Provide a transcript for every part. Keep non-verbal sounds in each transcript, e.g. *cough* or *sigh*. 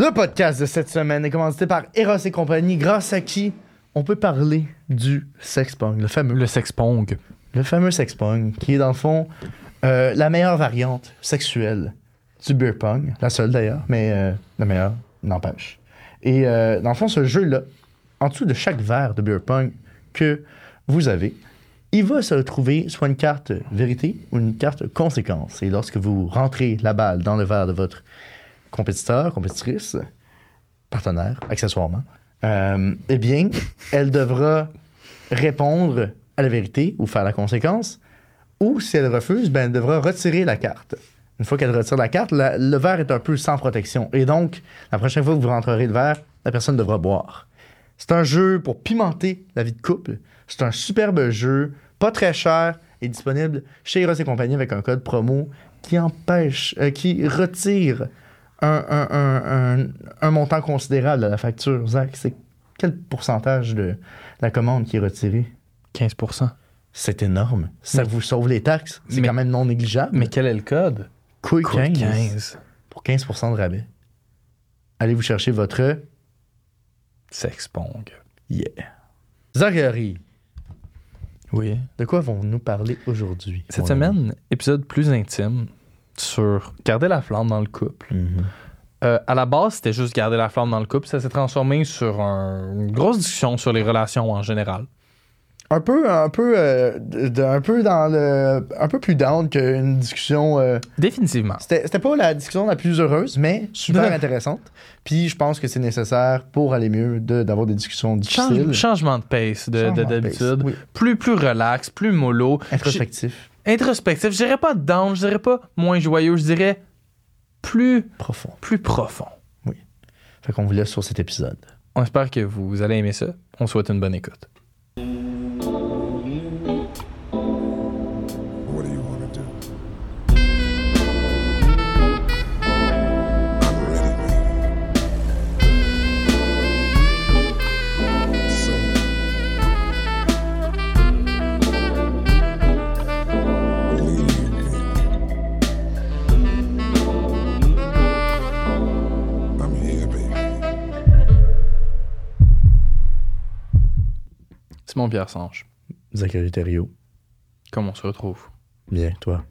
Le podcast de cette semaine est commandité par Eros et compagnie, grâce à qui on peut parler du sexpong, le fameux, Le sexpong. le fameux sexpong, qui est dans le fond euh, la meilleure variante sexuelle du beer pong, la seule d'ailleurs, mais euh, la meilleure, n'empêche. Et euh, dans le fond, ce jeu-là, en dessous de chaque verre de beer pong que vous avez, il va se retrouver soit une carte vérité ou une carte conséquence. Et lorsque vous rentrez la balle dans le verre de votre compétiteur, compétitrice, partenaire, accessoirement, euh, eh bien, elle devra répondre à la vérité ou faire la conséquence. Ou si elle refuse, ben, elle devra retirer la carte. Une fois qu'elle retire la carte, le verre est un peu sans protection. Et donc, la prochaine fois que vous rentrerez le verre, la personne devra boire. C'est un jeu pour pimenter la vie de couple. C'est un superbe jeu, pas très cher et disponible chez Eros et compagnie avec un code promo qui empêche, euh, qui retire un, un- un- un- un montant considérable de la facture. Zach, c'est quel pourcentage de la commande qui est retiré? 15% C'est énorme. Ça vous sauve les taxes. C'est quand même non négligeable. Mais quel est le code? Couille Code 15, 15. pour 15% de rabais. Allez vous chercher votre Sexpong. yeah. Zachary, Oui. de quoi vont-nous parler aujourd'hui? Cette semaine, épisode plus intime sur garder la flamme dans le couple. Mhm. Euh, à la base, c'était juste garder la flamme dans le couple. Ça s'est transformé sur un- une grosse discussion sur les relations en général. Un peu, un peu, euh, de- un peu dans le, un peu plus down qu'une discussion. euh, Définitivement. c'était, c'était pas la discussion la plus heureuse, mais super intéressante. Puis je pense que c'est nécessaire pour aller mieux de, d'avoir des discussions difficiles. Change- changement de pace de, d'habitude. pace, oui. Plus, plus relax, plus mollo. Introspectif, Introspectif. Je dirais pas down, je dirais pas moins joyeux, je dirais plus, profond. plus profond. Fait qu'on vous laisse sur cet épisode. On espère que vous allez aimer ça. On souhaite une bonne écoute. Pierre Sange, Zachary Thériault. comment on se retrouve? Bien, toi.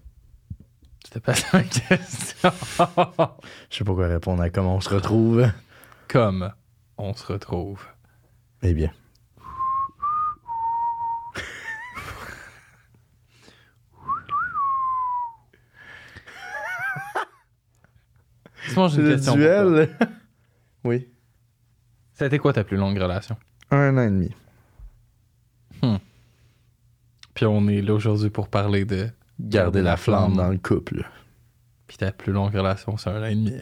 C'était pas ça ma question. *laughs* Je sais pas quoi répondre à comment on se retrouve. Comme on se retrouve. Eh bien. Une Le question. duel. oui. Ça a été quoi ta plus longue relation? Un an et demi. Puis on est là aujourd'hui pour parler de Garder la flamme dans le couple. Puis ta plus longue relation, c'est un an et demi.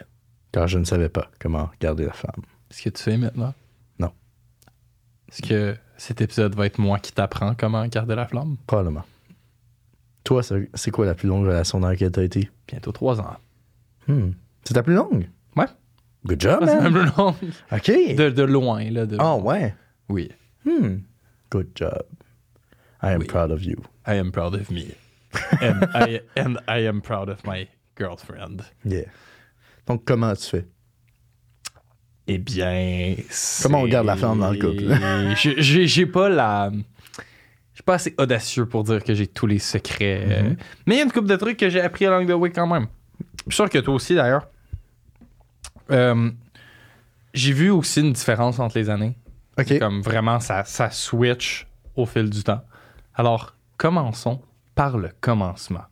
Car je ne savais pas comment garder la flamme. Est-ce que tu sais maintenant? Non. Est-ce que cet épisode va être moi qui t'apprends comment garder la flamme? Probablement. Toi, c'est quoi la plus longue relation dans laquelle tu as été? Bientôt trois ans. Hmm. C'est ta plus longue? Ouais. Good job, C'est même plus long. *laughs* OK. De, de loin, là. De... Ah, ouais. Oui. Hmm. Good job. I am Oui. proud of you. I am proud of me. *laughs* and, I, and I am proud of my girlfriend. Yeah. Donc, comment tu fais? Eh bien, Comment on garde la flamme dans le couple? *laughs* J'ai- pas la. Je suis pas assez audacieux pour dire que j'ai tous les secrets. Mhm. Mais il y a une couple de trucs que j'ai appris à Langue de Way quand même. Je suis sûr que toi aussi d'ailleurs. Euh, j'ai vu aussi une différence entre les années. OK. Comme vraiment, ça, ça switch au fil du temps. Alors, commençons par le commencement.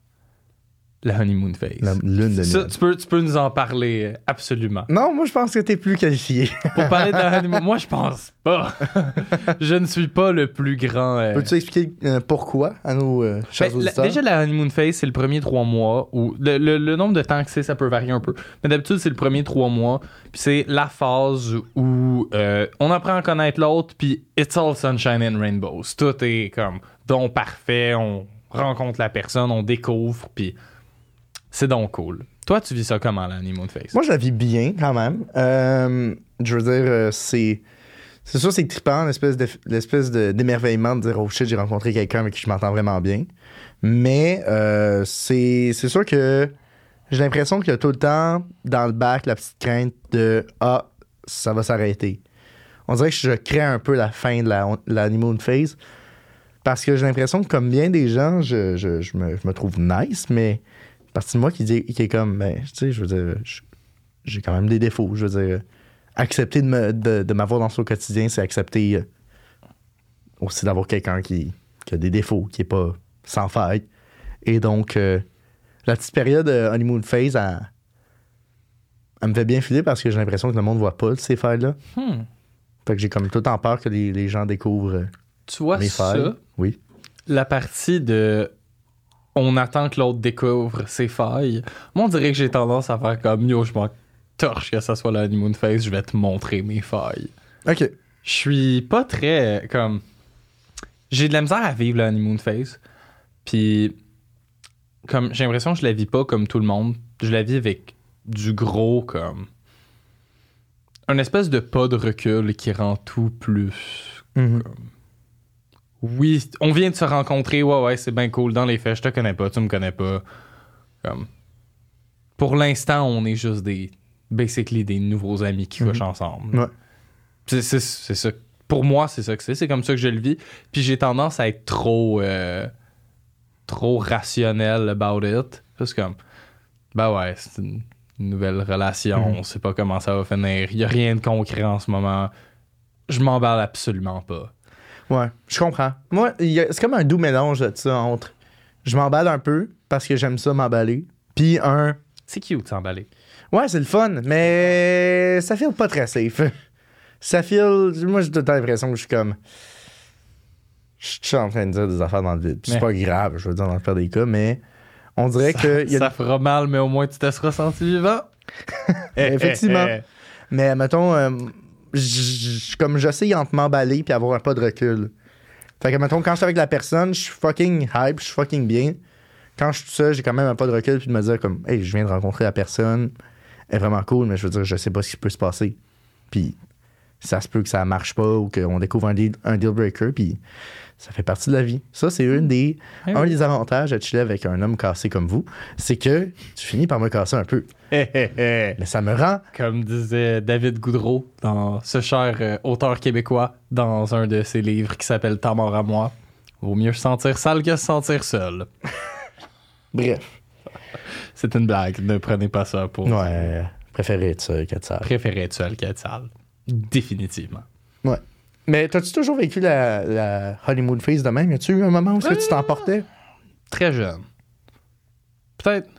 La honeymoon phase. La lune de Ça, miel. tu peux, tu peux nous en parler euh, absolument. Non, moi, je pense que t'es plus qualifié. *laughs* Pour parler de la honeymoon, moi je pense pas. *laughs* je ne suis pas le plus grand. euh, Peux-tu expliquer euh, pourquoi à nos euh, chers ben, la- déjà, la honeymoon phase, c'est le premier trois mois. Ou le, le- le nombre de temps que c'est, ça peut varier un peu. Mais d'habitude, c'est le premier trois mois. Puis c'est la phase où euh, on apprend à connaître l'autre. Puis it's all sunshine and rainbows. Tout est comme don parfait. On rencontre la personne, on découvre. Puis c'est donc cool. Toi, tu vis ça comment, la honeymoon phase? Moi, je la vis bien quand même. Euh, je veux dire, euh, c'est. C'est sûr, c'est trippant, l'espèce de- de- d'émerveillement de, dire oh shit, j'ai rencontré quelqu'un avec qui je m'entends vraiment bien. Mais euh, c'est c'est sûr que j'ai l'impression qu'il y a tout le temps dans le bac la petite crainte de Ah, ça va s'arrêter. On dirait que je crée un peu la fin de la, la honeymoon phase. Parce que j'ai l'impression que, comme bien des gens, je, me, trouve nice, mais partie de moi qui, dit, qui est comme, ben, tu sais, je veux dire, j'ai quand même des défauts. Je veux dire, accepter de, me- de, de m'avoir dans son quotidien, c'est accepter euh, aussi d'avoir quelqu'un qui, qui a des défauts, qui est pas sans faille. Et donc, euh, la petite période euh, honeymoon phase, elle, elle me fait bien filer parce que j'ai l'impression que le monde voit pas ces failles-là. Hmm. Fait que j'ai comme tout le temps peur que les, les gens découvrent Tu vois mes ça, failles. Oui. la partie de on attend que l'autre découvre ses failles. Moi, on dirait que j'ai tendance à faire comme yo, je m'en torche que ça soit la honeymoon phase, je vais te montrer mes failles. OK. Je suis pas très comme j'ai de la misère à vivre la honeymoon phase. Puis comme j'ai l'impression que je la vis pas comme tout le monde, je la vis avec du gros comme un espèce de pas de recul qui rend tout plus Mhm. Oui, on vient de se rencontrer, ouais, ouais, c'est bien cool. Dans les faits, je te connais pas, tu me connais pas. Comme. Pour l'instant, on est juste des. Basically, des nouveaux amis qui Mhm. couchent ensemble. Ouais. C'est, ça. Pour moi, c'est ça que c'est. C'est comme ça que je le vis. Puis j'ai tendance à être trop. euh, trop rationnel about it. Juste comme. Ben ouais, c'est une nouvelle relation. Mhm. On sait pas comment ça va finir. Il y a rien de concret en ce moment. Je m'emballe absolument pas. Ouais, je comprends. Moi, c'est comme un doux mélange de ça entre je m'emballe un peu parce que j'aime ça m'emballer, puis un C'est cute de s'emballer. ouais, c'est le fun, mais ça file pas très safe. Ça file. Moi, j'ai tout le temps l'impression que je suis comme. Je suis en train de dire des affaires dans le vide. C'est Mais- pas grave, je veux dire, dans le pire des cas, mais on dirait que. *laughs* il y a Ça fera mal, mais au moins tu te seras senti vivant. *laughs* Effectivement. *laughs* Mais mettons, euh, comme j'essaye entre m'emballer puis avoir un pas de recul. Fait que mettons, quand je suis avec la personne, je suis fucking hype, je suis fucking bien. Quand je suis tout seul, j'ai quand même un pas de recul puis de me dire comme, hey, je viens de rencontrer la personne, elle est vraiment cool, mais je veux dire, je sais pas ce qui peut se passer. Puis ça se peut que ça marche pas ou qu'on découvre un deal, un deal breaker, puis ça fait partie de la vie. Ça, c'est une des, un des avantages de chiller avec un homme cassé comme vous, c'est que tu finis par me casser un peu. *laughs* Mais ça me rend Comme disait David Goudreau, dans ce cher euh, auteur québécois, dans un de ses livres qui s'appelle Ta mort à moi. Vaut mieux se sentir sale que se sentir seul. *laughs* Bref. C'est une blague, ne prenez pas ça pour Ouais, préféré être seul qu'être sale. préférer être seul qu'être sale. Définitivement. Ouais. Mais t'as-tu toujours vécu la, la honeymoon phase de même? Y a-tu eu un moment où que tu t'emportais? Très jeune. Peut-être.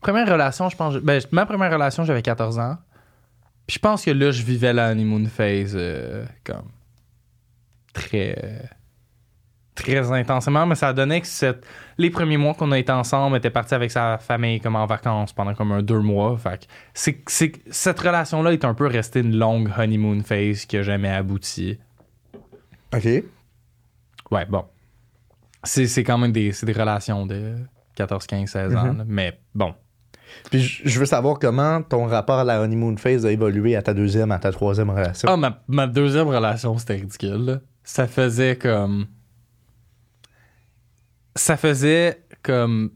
Première relation, je pense. Ben, ma première relation, j'avais 14 ans. Puis je pense que là, je vivais la honeymoon phase euh, comme très. Très intensément, mais ça donnait que cette, les premiers mois qu'on a été ensemble, était parti avec sa famille comme en vacances pendant comme un deux mois. Fait que c'est, c'est, cette relation-là est un peu restée une longue honeymoon phase qui a jamais abouti. OK. Ouais, bon. C'est, c'est quand même des, c'est des relations de 14, 15, 16 ans. Mhm. là. Mais bon. Puis je je veux savoir comment ton rapport à la honeymoon phase a évolué à ta deuxième, à ta troisième relation. Ah, ma, ma deuxième relation, c'était ridicule. là. Ça faisait comme. Ça faisait comme.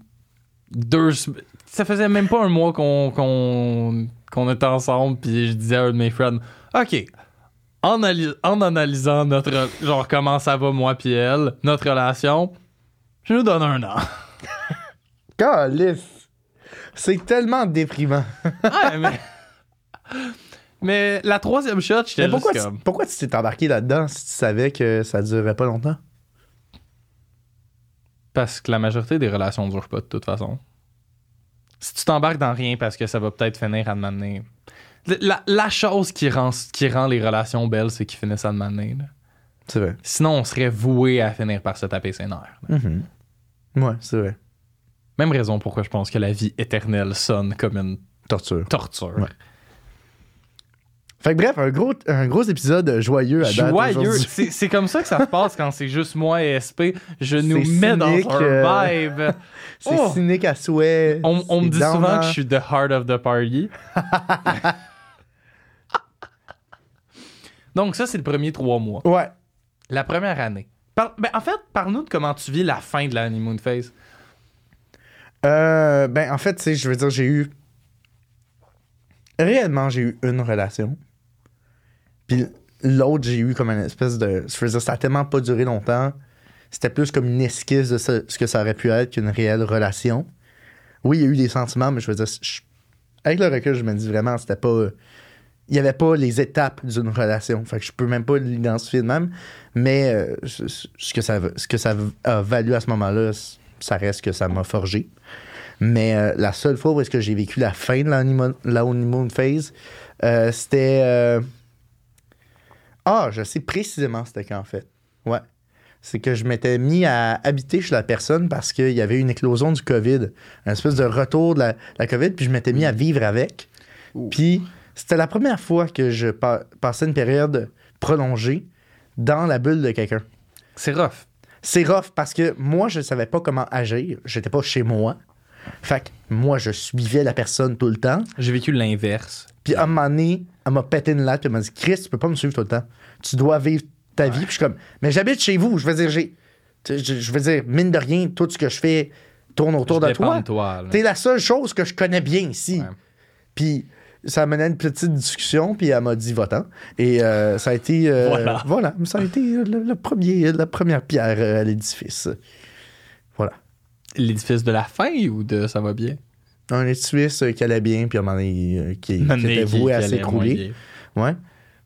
Deux. Ça faisait même pas un mois qu'on qu'on qu'on était ensemble, puis je disais à un de mes friends Ok, en, en analysant notre. Genre, comment ça va, moi, puis elle, notre relation, je nous donne un an. *laughs* Calisse! C'est tellement déprimant. *laughs* Ouais, mais. Mais la troisième shot, j'étais pourquoi, juste tu, comme. pourquoi tu t'es embarqué là-dedans si tu savais que ça durerait pas longtemps? Parce que la majorité des relations ne durent pas de toute façon. Si tu t'embarques dans rien parce que ça va peut-être finir à te m'amener. La, la chose qui rend, qui rend les relations belles, c'est qu'ils finissent à là. C'est vrai. Sinon, on serait voué à finir par se taper ses nerfs. Mhm. Ouais, c'est vrai. Même raison pourquoi je pense que la vie éternelle sonne comme une Torture. torture. Ouais. Fait que bref, un gros, un gros épisode joyeux à date. Joyeux. C'est c'est comme ça que ça se passe quand c'est juste moi et SP. Je nous mets dans un euh, vibe. *laughs* C'est Oh! cynique à souhait. On, on me dit souvent que je suis the heart of the party. *laughs* Donc ça, c'est le premier trois mois. Ouais. La première année. Par- ben, en fait, parle-nous de comment tu vis la fin de la honeymoon phase. Euh, ben, en fait, tu sais, je veux dire, j'ai eu. Réellement, j'ai eu une relation. Puis l'autre, j'ai eu comme une espèce de. Je veux dire, ça a tellement pas duré longtemps. C'était plus comme une esquisse de ce, que ça aurait pu être qu'une réelle relation. Oui, il y a eu des sentiments, mais je veux dire, avec le recul, je me dis vraiment, c'était pas. Il n'y avait pas les étapes d'une relation. Fait que je peux même pas l'identifier de même. Mais euh, ce que, ça, a valu à ce moment-là, ça reste que ça m'a forgé. Mais euh, la seule fois où est-ce que j'ai vécu la fin de la honeymoon, la honeymoon phase, euh, c'était... Ah, je sais précisément c'était quand, en fait. Ouais. C'est que je m'étais mis à habiter chez la personne parce qu'il y avait une éclosion du COVID. Un espèce de retour de la, la COVID, puis je m'étais mis à vivre avec. Puis c'était la première fois que je pa- passais une période prolongée dans la bulle de quelqu'un. C'est rough. C'est rough parce que moi, je savais pas comment agir. J'étais pas chez moi. Fait que moi, je suivais la personne tout le temps. J'ai vécu l'inverse. Puis à un moment donné, elle m'a pété une latte. Puis elle m'a dit Chris, tu peux pas me suivre tout le temps. Tu dois vivre ta vie. Puis je suis comme Mais j'habite chez vous. Je veux dire, j'ai. Je, veux dire, mine de rien, tout ce que je fais tourne autour Je de toi. toi. T'es la seule chose que je connais bien ici. Ouais. Puis ça menait à une petite discussion, puis elle m'a dit votant. Et euh, ça a été. euh, Voilà. ça a été le, le premier, la première pierre euh, à l'édifice. Voilà. L'édifice de la fin ou de ça va bien? Un euh, qui allait bien, puis à un moment donné, euh, qui, était voué à s'écrouler. Ouais.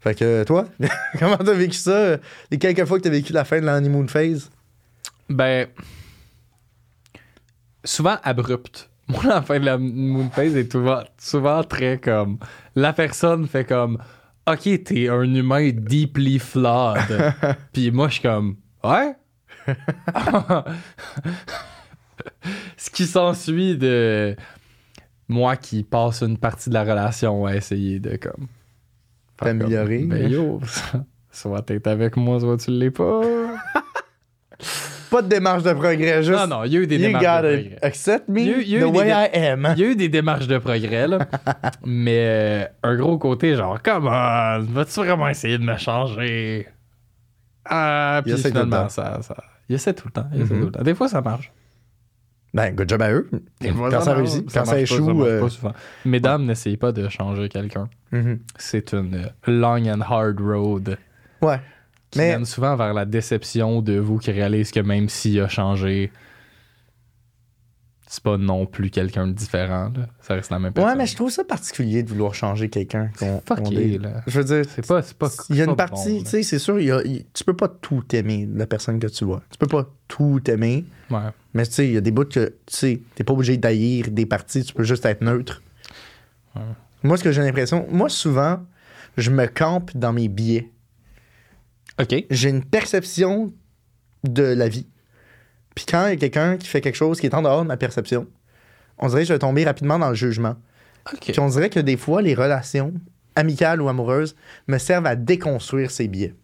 Fait que euh, toi, *laughs* comment t'as vécu ça? euh, Les quelques fois que t'as vécu la fin de la honeymoon phase? Ben. Souvent abrupte. *laughs* Moi, la fin de la moon phase est souvent, souvent très comme. La personne fait comme. Ok, t'es un humain deeply flawed. *laughs* Puis moi, je suis comme. Ouais? Ce qui s'ensuit de moi qui passe une partie de la relation à essayer de comme. T'améliorer. comme, Ben yo, *laughs* soit t'es avec moi, soit tu l'es pas. *laughs* Pas de démarche de progrès, juste. Non, non, il y a eu des you démarches de progrès. accept me Il y a eu- il y a eu the des way I am. Il y a eu des démarches de progrès, là. *laughs* mais euh, un gros côté, genre, come on, vas-tu vraiment essayer de me changer? Ah, Il puis essaie tout le finalement, temps. ça, ça. Il essaie tout le temps. Il essaie Mhm. tout le temps. Des fois, ça marche. Ben, good job à eux. Quand ça réussit, quand ça échoue. euh, pas souvent. Mesdames, n'essayez pas de changer quelqu'un. mhm. C'est une euh, long and hard road Ouais. qui Mais- mène souvent vers la déception de vous qui réalise que même s'il a changé, c'est pas non plus quelqu'un de différent. là. Ça reste la même personne. Ouais, mais je trouve ça particulier de vouloir changer quelqu'un. Fucké, là. Je veux dire, C'est pas, pas. il y a une partie, bon, tu sais, c'est sûr, il y a- il- tu peux pas tout aimer, la personne que tu vois. Tu peux pas tout aimer. Ouais. mais tu sais, il y a des bouts que, tu sais, t'es pas obligé d'haïr des parties, tu peux juste être neutre. Ouais. Moi, ce que j'ai l'impression, moi, souvent, je me campe dans mes biais. OK. J'ai une perception de la vie. Puis quand il y a quelqu'un qui fait quelque chose qui est en dehors de ma perception, on dirait que je vais tomber rapidement dans le jugement. Puis on dirait que des fois, les relations, amicales ou amoureuses, me servent à déconstruire ces biais.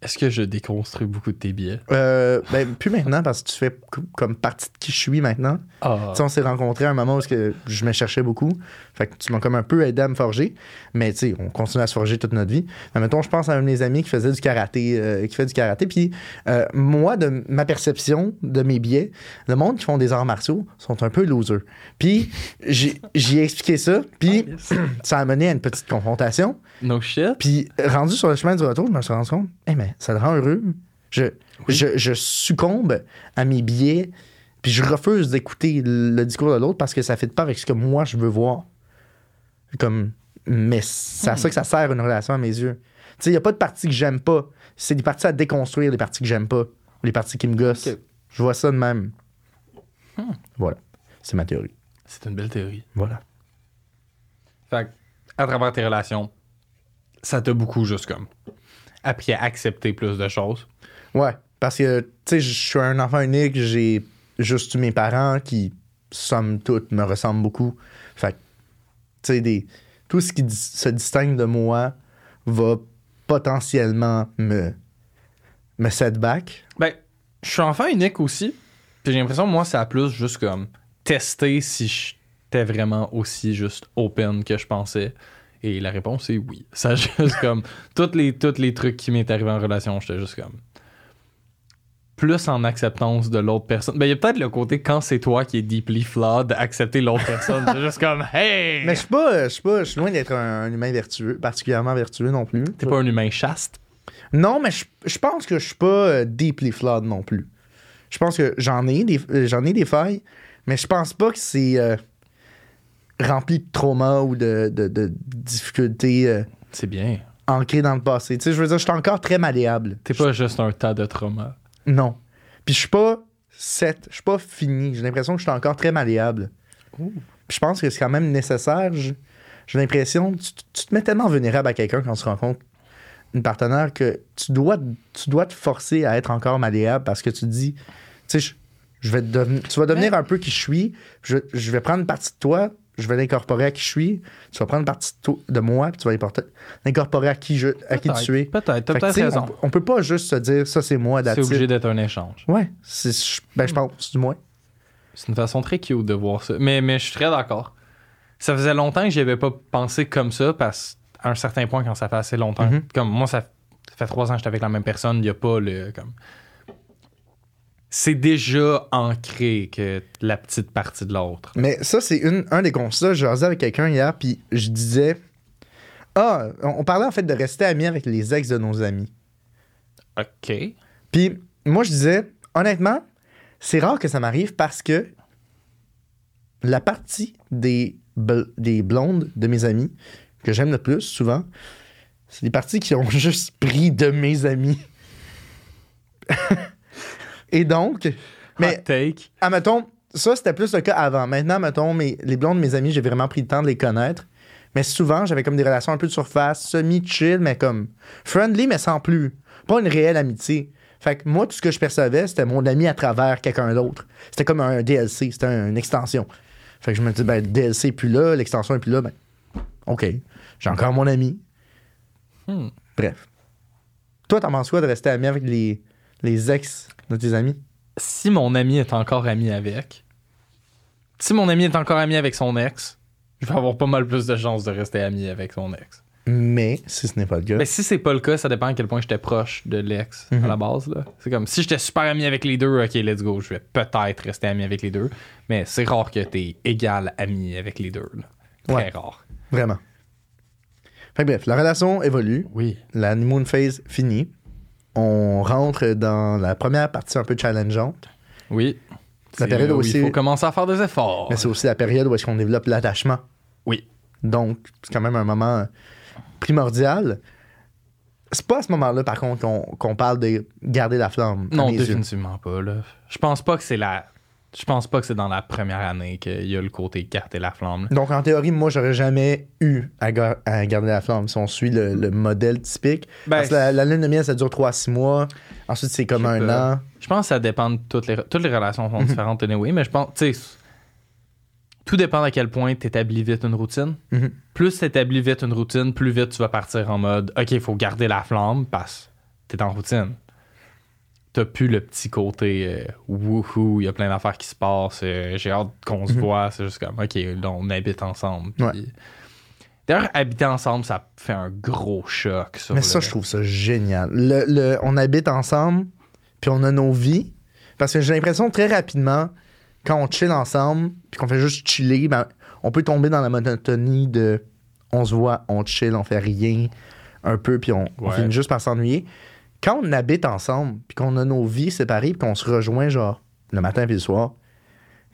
Est-ce que je déconstruis beaucoup de tes billets? Euh, ben, plus maintenant, parce que tu fais co- comme partie de qui je suis maintenant. Ah. Tu sais, on s'est rencontrés à un moment où je me cherchais beaucoup. Fait que tu m'as comme un peu aidé à me forger. Mais tu sais, on continue à se forger toute notre vie. Mais mettons, je pense à un de mes amis qui faisait du karaté. euh, qui fait du karaté. Puis euh, moi, de ma perception de mes biais, le monde qui font des arts martiaux sont un peu losers. Puis j'ai expliqué ça. Puis *clears throat* ça a mené à une petite confrontation. No shit. Puis rendu sur le chemin du retour, je me suis rendu compte, eh mais ça le rend heureux. Je, je, je succombe à mes biais, puis je refuse d'écouter le discours de l'autre parce que ça ne fit pas avec ce que moi je veux voir. Comme, mais c'est à ça que ça sert une relation à mes yeux. Tu sais, il n'y a pas de parties que j'aime pas. C'est des parties à déconstruire, les parties que j'aime pas, ou les parties qui me gossent. Je vois ça de même. Voilà. C'est ma théorie. C'est une belle théorie. Voilà. Fait que, à travers tes relations, ça t'a beaucoup juste comme appris à accepter plus de choses. Ouais, parce que, tu sais, je suis un enfant unique, j'ai juste eu mes parents qui, somme toute, me ressemblent beaucoup. Fait que, tu sais, tout ce qui se distingue de moi va potentiellement me, me setback. Ben, je suis enfant unique aussi. Puis j'ai l'impression, moi, ça a plus juste comme tester si j'étais vraiment aussi juste open que je pensais. Et la réponse est oui. *laughs* Juste comme. Tous les, tous les trucs qui m'est arrivé en relation, j'étais juste comme. Plus en acceptance de l'autre personne. Ben, il y a peut-être le côté quand c'est toi qui est deeply flawed, accepter l'autre personne. c'est juste comme, hey! Mais je suis pas, je suis pas, je suis loin d'être un, un humain vertueux, particulièrement vertueux non plus. T'es pas un humain chaste? Non, mais je, je pense que je suis pas euh, deeply flawed non plus. Je pense que j'en ai des, euh, j'en ai des failles, mais je pense pas que c'est euh, rempli de traumas ou de, de, de difficultés euh, C'est bien. ancrées dans le passé. Tu sais, je veux dire, je suis encore très malléable. T'es pas juste un tas de trauma. Non. Puis je suis pas set, je suis pas fini. J'ai l'impression que je suis encore très malléable. Puis je pense que c'est quand même nécessaire. J'ai l'impression que tu, tu te mets tellement vulnérable à quelqu'un quand tu rencontres une partenaire que tu dois, tu dois te forcer à être encore malléable parce que tu te dis, tu sais, je, je vais tu vas devenir un peu qui je suis. Je, je vais prendre une partie de toi, je vais l'incorporer à qui je suis. Tu vas prendre une partie de, moi, puis tu vas l'incorporer à qui je, à qui tu es. Peut-être, t'as peut-être raison. On, on peut pas juste se dire ça c'est moi C'est obligé d'être un échange. Ouais, ben, je pense, du moins. C'est une façon très cute de voir ça. Mais, mais je suis très d'accord. Ça faisait longtemps que j'y avais pas pensé comme ça parce qu'à un certain point, quand ça fait assez longtemps, Mhm. comme moi, ça, ça fait trois ans que j'étais avec la même personne, il n'y a pas le. comme C'est déjà ancré que la petite partie de l'autre. Mais ça, c'est une, un des constats. Je jasais avec quelqu'un hier, puis je disais Ah, on, on parlait en fait de rester amis avec les ex de nos amis. OK. Puis moi, je disais Honnêtement, c'est rare que ça m'arrive parce que la partie des, bl- des blondes de mes amis que j'aime le plus, souvent, c'est des parties qui ont *laughs* juste pris de mes amis. Et donc, mais Hot take. Ah, mettons, ça, c'était plus le cas avant. Maintenant, mettons, mes, les blondes de mes amis, j'ai vraiment pris le temps de les connaître. Mais souvent, j'avais comme des relations un peu de surface, semi-chill, mais comme friendly, mais sans plus. Pas une réelle amitié. Fait que moi, tout ce que je percevais, c'était mon ami à travers quelqu'un d'autre. C'était comme un DLC, c'était un- une extension. Fait que je me dis, ben, le DLC est plus là, l'extension est plus là, ben, OK. J'ai encore mon ami. Hmm. Bref. Toi, t'en penses quoi de rester ami avec les, les ex de tes amis? Si mon ami est encore ami avec, si mon ami est encore ami avec son ex, je vais avoir pas mal plus de chances de rester ami avec son ex. Mais, si ce n'est pas le cas. Mais si c'est pas le cas, ça dépend à quel point j'étais proche de l'ex Mhm. à la base. là. C'est comme si j'étais super ami avec les deux, ok, let's go, je vais peut-être rester ami avec les deux. Mais c'est rare que t'es égal ami avec les deux. là. Très Ouais. rare. Vraiment. Fait que bref, la relation évolue. Oui. La honeymoon phase finie. On rentre dans la première partie un peu challengeante. Oui. La période où aussi- Il faut commencer à faire des efforts. Mais c'est aussi la période où est-ce qu'on développe l'attachement. Oui. Donc, c'est quand même un moment primordial. C'est pas à ce moment-là, par contre, qu'on parle de garder la flamme. Non, yeux. définitivement pas. Là. Je pense pas que c'est la. Je pense pas que c'est dans la première année qu'il y a le côté garder la flamme. là. Donc, en théorie, moi, j'aurais jamais eu à, ga- à garder la flamme si on suit le, le modèle typique. Ben, Parce que la, la lune de miel, ça dure 3-6 mois. Ensuite, c'est comme Je sais un pas. an. Je pense que ça dépend de toutes les, toutes les relations sont différentes anyway, mais je pense, tu sais, tout dépend à quel point tu établis vite une routine. Mhm. Plus tu établis vite une routine, plus vite tu vas partir en mode OK, il faut garder la flamme parce que tu es en routine. T'as plus le petit côté euh, wouhou, il y a plein d'affaires qui se passent, euh, j'ai hâte qu'on se voit, c'est juste comme OK, là, on habite ensemble. Ouais. Puis- D'ailleurs, habiter ensemble, ça fait un gros choc. sur Mais le- ça, je trouve ça génial. Le, le- on habite ensemble, puis on a nos vies. Parce que j'ai l'impression très rapidement, quand on chill ensemble, puis qu'on fait juste chiller, ben, on peut tomber dans la monotonie de on se voit, on chill, on fait rien un peu, puis on, finit juste par s'ennuyer. Quand on habite ensemble, puis qu'on a nos vies séparées, puis qu'on se rejoint, genre, le matin puis le soir,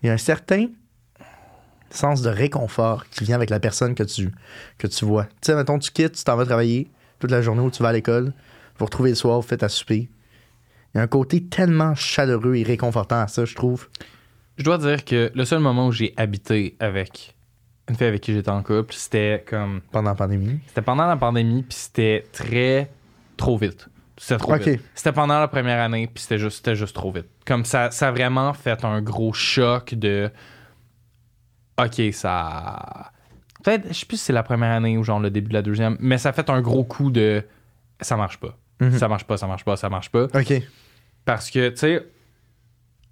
il y a un certain sens de réconfort qui vient avec la personne que tu, que tu vois. Tu sais, mettons, tu quittes, tu t'en vas travailler toute la journée où tu vas à l'école, vous vous retrouvez le soir, vous faites à souper. Il y a un côté tellement chaleureux et réconfortant à ça, je trouve. Je dois dire que le seul moment où j'ai habité avec une fille avec qui j'étais en couple, c'était comme. Pendant la pandémie. C'était pendant la pandémie, puis c'était très. trop vite. C'était trop vite. C'était pendant la première année, puis c'était juste, c'était juste trop vite. Comme ça, ça a vraiment fait un gros choc de. Ok, ça. Peut-être, je sais plus si c'est la première année ou genre le début de la deuxième, mais ça a fait un gros coup de. Ça marche pas. Mhm. Ça marche pas, ça marche pas, ça marche pas. OK. Parce que, tu sais,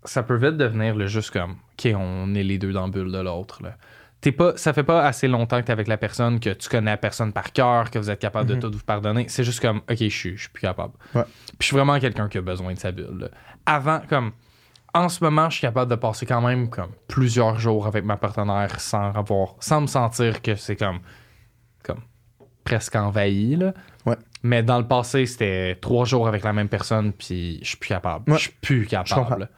ça peut vite devenir le juste comme, OK, on est les deux dans la bulle de l'autre. là. T'es pas, ça fait pas assez longtemps que t'es avec la personne, que tu connais la personne par cœur, que vous êtes capable de tout vous pardonner. C'est juste comme, ok, je suis, je suis plus capable. Ouais. Puis je suis vraiment quelqu'un qui a besoin de sa bulle. là. Avant, comme, en ce moment, je suis capable de passer quand même comme plusieurs jours avec ma partenaire sans avoir, sans me sentir que c'est comme, comme presque envahi là. Ouais. Mais dans le passé, c'était trois jours avec la même personne, puis je suis plus capable. Ouais. Je suis plus capable.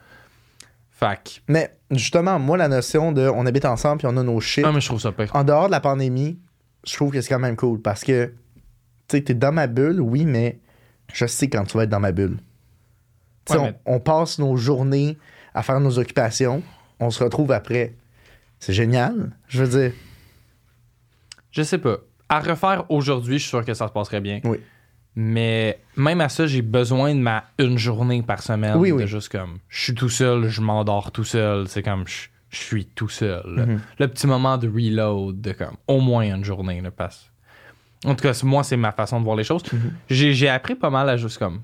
Mais justement, moi, la notion de on habite ensemble puis on a nos shit, ah, mais je trouve ça pire. en dehors de la pandémie, je trouve que c'est quand même cool parce que, tu sais, t'es dans ma bulle, oui, mais je sais quand tu vas être dans ma bulle. Mais- on, on passe nos journées à faire nos occupations, on se retrouve après. C'est génial, je veux dire. Je sais pas. À refaire aujourd'hui, je suis sûr que ça se passerait bien. Oui. Mais même à ça, j'ai besoin de ma une journée par semaine. Oui, de oui. juste comme, je suis tout seul, je m'endors tout seul. C'est comme, je, je suis tout seul. Mhm. Le petit moment de reload, de comme, au moins une journée, là, passe. En tout cas, moi, c'est ma façon de voir les choses. Mhm. J'ai j'ai appris pas mal à juste comme,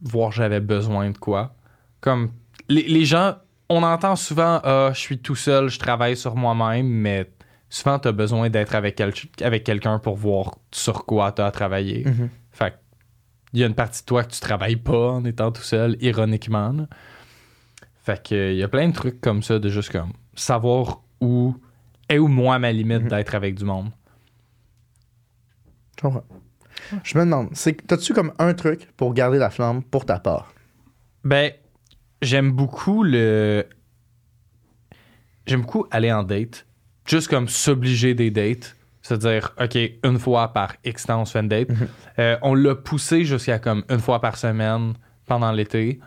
voir j'avais besoin de quoi. Comme, les, les gens, on entend souvent, ah, je suis tout seul, je travaille sur moi-même, mais souvent, tu as besoin d'être avec, quel- avec quelqu'un pour voir sur quoi tu as travaillé. Mhm. Fait il y a une partie de toi que tu travailles pas en étant tout seul, ironiquement. là. Fait que, il y a plein de trucs comme ça, de juste comme savoir où est où moi ma limite Mhm. d'être avec du monde. Je comprends. Je me demande, c'est- t'as-tu comme un truc pour garder la flamme pour ta part? Ben, j'aime beaucoup le. J'aime beaucoup aller en date. Juste comme s'obliger des dates. C'est-à-dire, OK, une fois par X temps, on se fait une date. Euh, on l'a poussé jusqu'à comme une fois par semaine pendant l'été.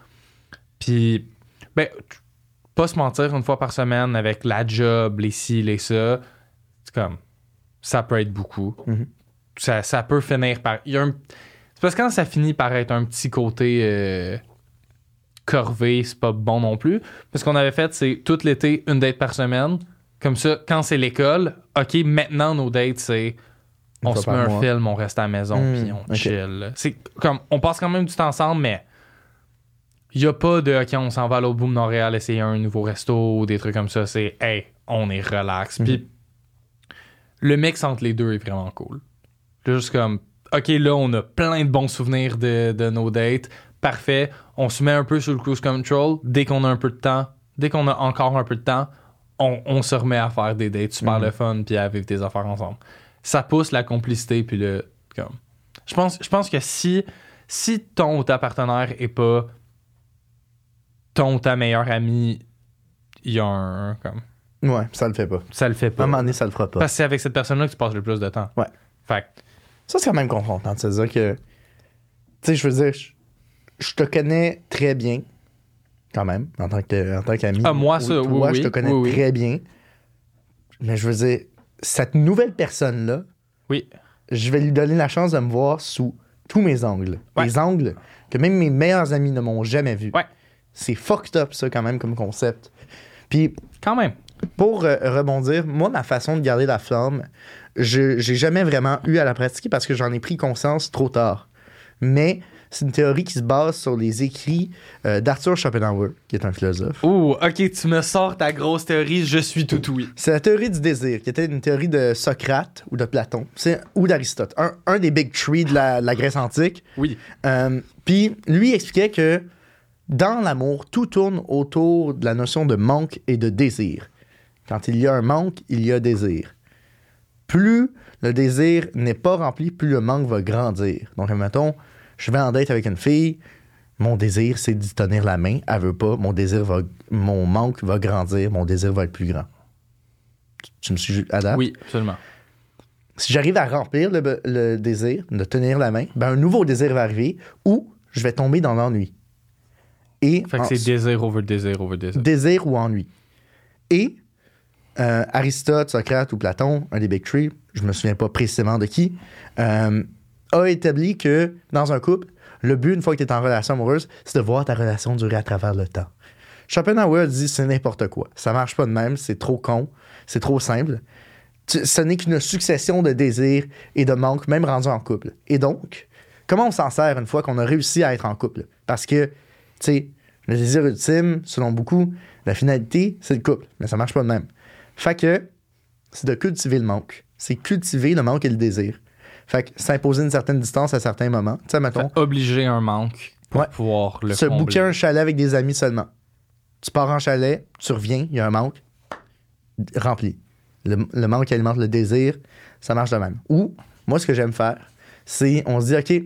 Puis, ben, pas se mentir, une fois par semaine avec la job, les ci, les ça, c'est comme, ça peut être beaucoup. Mhm. ça, ça peut finir par. il y a un- C'est parce que quand ça finit par être un petit côté euh, corvé, c'est pas bon non plus. Parce qu'on avait fait, c'est tout l'été, une date par semaine. Comme ça, quand c'est l'école, OK, maintenant nos dates, c'est. On se met un film, on reste à la maison, Hmm, puis on chill. C'est comme. On passe quand même du temps ensemble, mais. Il y a pas de OK, on s'en va à l'autre bout de Montréal essayer un nouveau resto ou des trucs comme ça. C'est Hey, on est relax. Puis le mix entre les deux est vraiment cool. Juste comme OK, là, on a plein de bons souvenirs de, de nos dates. Parfait. On se met un peu sur le cruise control. Dès qu'on a un peu de temps, dès qu'on a encore un peu de temps, on, on se remet à faire des dates super Mhm. le fun puis à vivre des affaires ensemble. Ça pousse la complicité puis le comme. Je pense, je pense que si si ton ou ta partenaire est pas ton ou ta meilleure amie, il y a un comme Ouais, ça le fait pas. ça le fait À un pas. moment donné, ça le fera pas. Parce que c'est avec cette personne-là que tu passes le plus de temps. Ouais. Fait Ça, c'est quand même confrontant de se dire que. Tu sais, je veux dire, je te connais très bien, quand même, en tant qu'ami. Ah, moi, ça, oui, toi, je te connais oui, très bien. Mais je veux dire, cette nouvelle personne-là, oui. je vais lui donner la chance de me voir sous tous mes angles. Ouais. Des angles que même mes meilleurs amis ne m'ont jamais vus. Ouais. C'est fucked up, ça, quand même, comme concept. Puis, Quand même. pour euh, rebondir, moi, ma façon de garder la flamme, je j'ai jamais vraiment eu à la pratiquer parce que j'en ai pris conscience trop tard. Mais c'est une théorie qui se base sur les écrits euh, d'Arthur Schopenhauer, qui est un philosophe. Ouh, ok, tu me sors ta grosse théorie, je suis tout oui. C'est la théorie du désir, qui était une théorie de Socrate ou de Platon, ou d'Aristote, un, un des big three de la, de la Grèce antique. Oui. Euh, Puis lui expliquait que dans l'amour, tout tourne autour de la notion de manque et de désir. Quand il y a un manque, il y a désir. Plus le désir n'est pas rempli, plus le manque va grandir. Donc, mettons, je vais en date avec une fille, mon désir, c'est d'y tenir la main. Elle veut pas, mon désir va, mon manque va grandir, mon désir va être plus grand. Tu- me suis adapté? Oui, absolument. si j'arrive à remplir le, désir de tenir la main, ben un nouveau désir va arriver ou je vais tomber dans l'ennui. Et Fait que c'est désir over désir over désir. désir ou ennui. Et euh, Aristote, Socrate ou Platon, un des Big Three, je me souviens pas précisément de qui, euh, a établi que dans un couple, le but, une fois que tu es en relation amoureuse, c'est de voir ta relation durer à travers le temps. Schopenhauer dit c'est n'importe quoi. Ça marche pas de même, c'est trop con, c'est trop simple. Ce n'est qu'une succession de désirs et de manques, même rendus en couple. Et donc, comment on s'en sert une fois qu'on a réussi à être en couple? Parce que, tu sais, le désir ultime, selon beaucoup, la finalité, c'est le couple. Mais ça marche pas de même. Fait que, c'est de cultiver le manque. C'est cultiver le manque et le désir. Fait que s'imposer une certaine distance à certains moments. Tu sais, mettons, obliger un manque pour Ouais. pouvoir le se combler. booker un chalet avec des amis seulement. Tu pars en chalet, tu reviens, il y a un manque, rempli. Le, le manque alimente le désir, ça marche de même. Ou, moi, ce que j'aime faire, c'est on se dit, OK,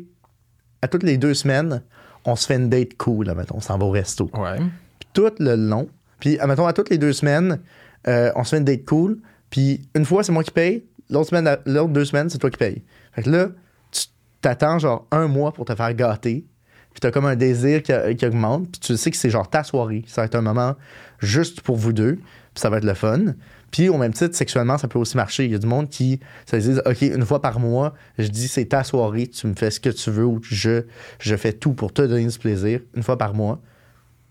à toutes les deux semaines, on se fait une date cool, là, mettons, on s'en va au resto. Ouais. Puis tout le long, puis, mettons, à toutes les deux semaines, euh, on se fait une date cool, puis une fois, c'est moi qui paye, l'autre semaine, l'autre deux semaines, c'est toi qui paye. Fait que là, tu t'attends genre un mois pour te faire gâter, puis t'as comme un désir qui, qui augmente, puis tu sais que c'est genre ta soirée, ça va être un moment juste pour vous deux, puis ça va être le fun. Puis au même titre, sexuellement, ça peut aussi marcher. Il y a du monde qui se dit OK, une fois par mois, je dis c'est ta soirée, tu me fais ce que tu veux ou je, je fais tout pour te donner du plaisir, une fois par mois.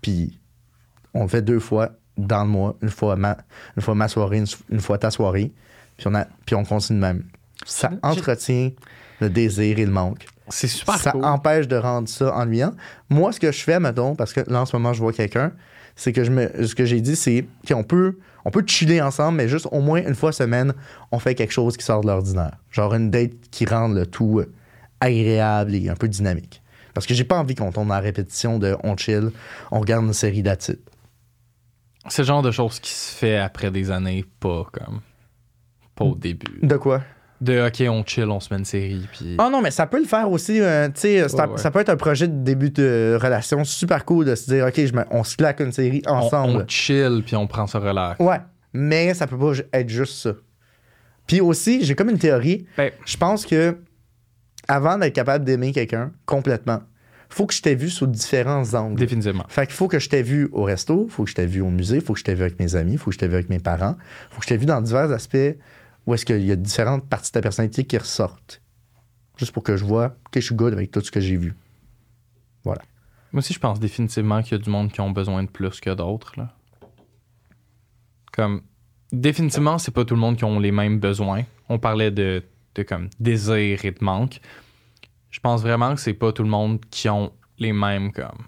Puis on le fait deux fois dans le mois, une fois ma, une fois ma soirée, une, une fois ta soirée. Puis on, a, puis on continue même. Ça entretient le désir et le manque. C'est super ça cool. empêche de rendre ça ennuyant. Moi, ce que je fais, mettons, parce que là, en ce moment, je vois quelqu'un, c'est que je me, ce que j'ai dit, c'est qu'on peut, on peut chiller ensemble, mais juste au moins une fois semaine, on fait quelque chose qui sort de l'ordinaire. Genre une date qui rend le tout euh, agréable et un peu dynamique. Parce que j'ai pas envie qu'on tombe dans la répétition de on chill, on regarde une série d'attitude. C'est le genre de choses qui se fait après des années, pas comme. Pas au début. De quoi? De OK, on chill, on se met une série, puis. Ah non, mais ça peut le faire aussi. euh, tu sais, ça, Ouais, ouais. ça peut être un projet de début de relation super cool de se dire, OK, je me- on se claque une série ensemble. on chill, puis on prend ça relax. Ouais, mais ça peut pas être juste ça. Puis aussi, j'ai comme une théorie. Ben, Je pense que avant d'être capable d'aimer quelqu'un complètement, faut que je t'ai vu sous différents angles. définitivement. Fait qu'il faut que je t'ai vu au resto, faut que je t'ai vu au musée, faut que je t'ai vu avec mes amis, faut que je t'ai vu avec mes parents, faut que je t'ai vu dans divers aspects où est-ce qu'il y a différentes parties de ta personnalité qui ressortent? Juste pour que je vois que je suis good avec tout ce que j'ai vu. Moi aussi, je pense définitivement qu'il y a du monde qui ont besoin de plus que d'autres. là. Comme, définitivement, c'est pas tout le monde qui ont les mêmes besoins. On parlait de, de comme désir et de manque. Je pense vraiment que c'est pas tout le monde qui ont les mêmes comme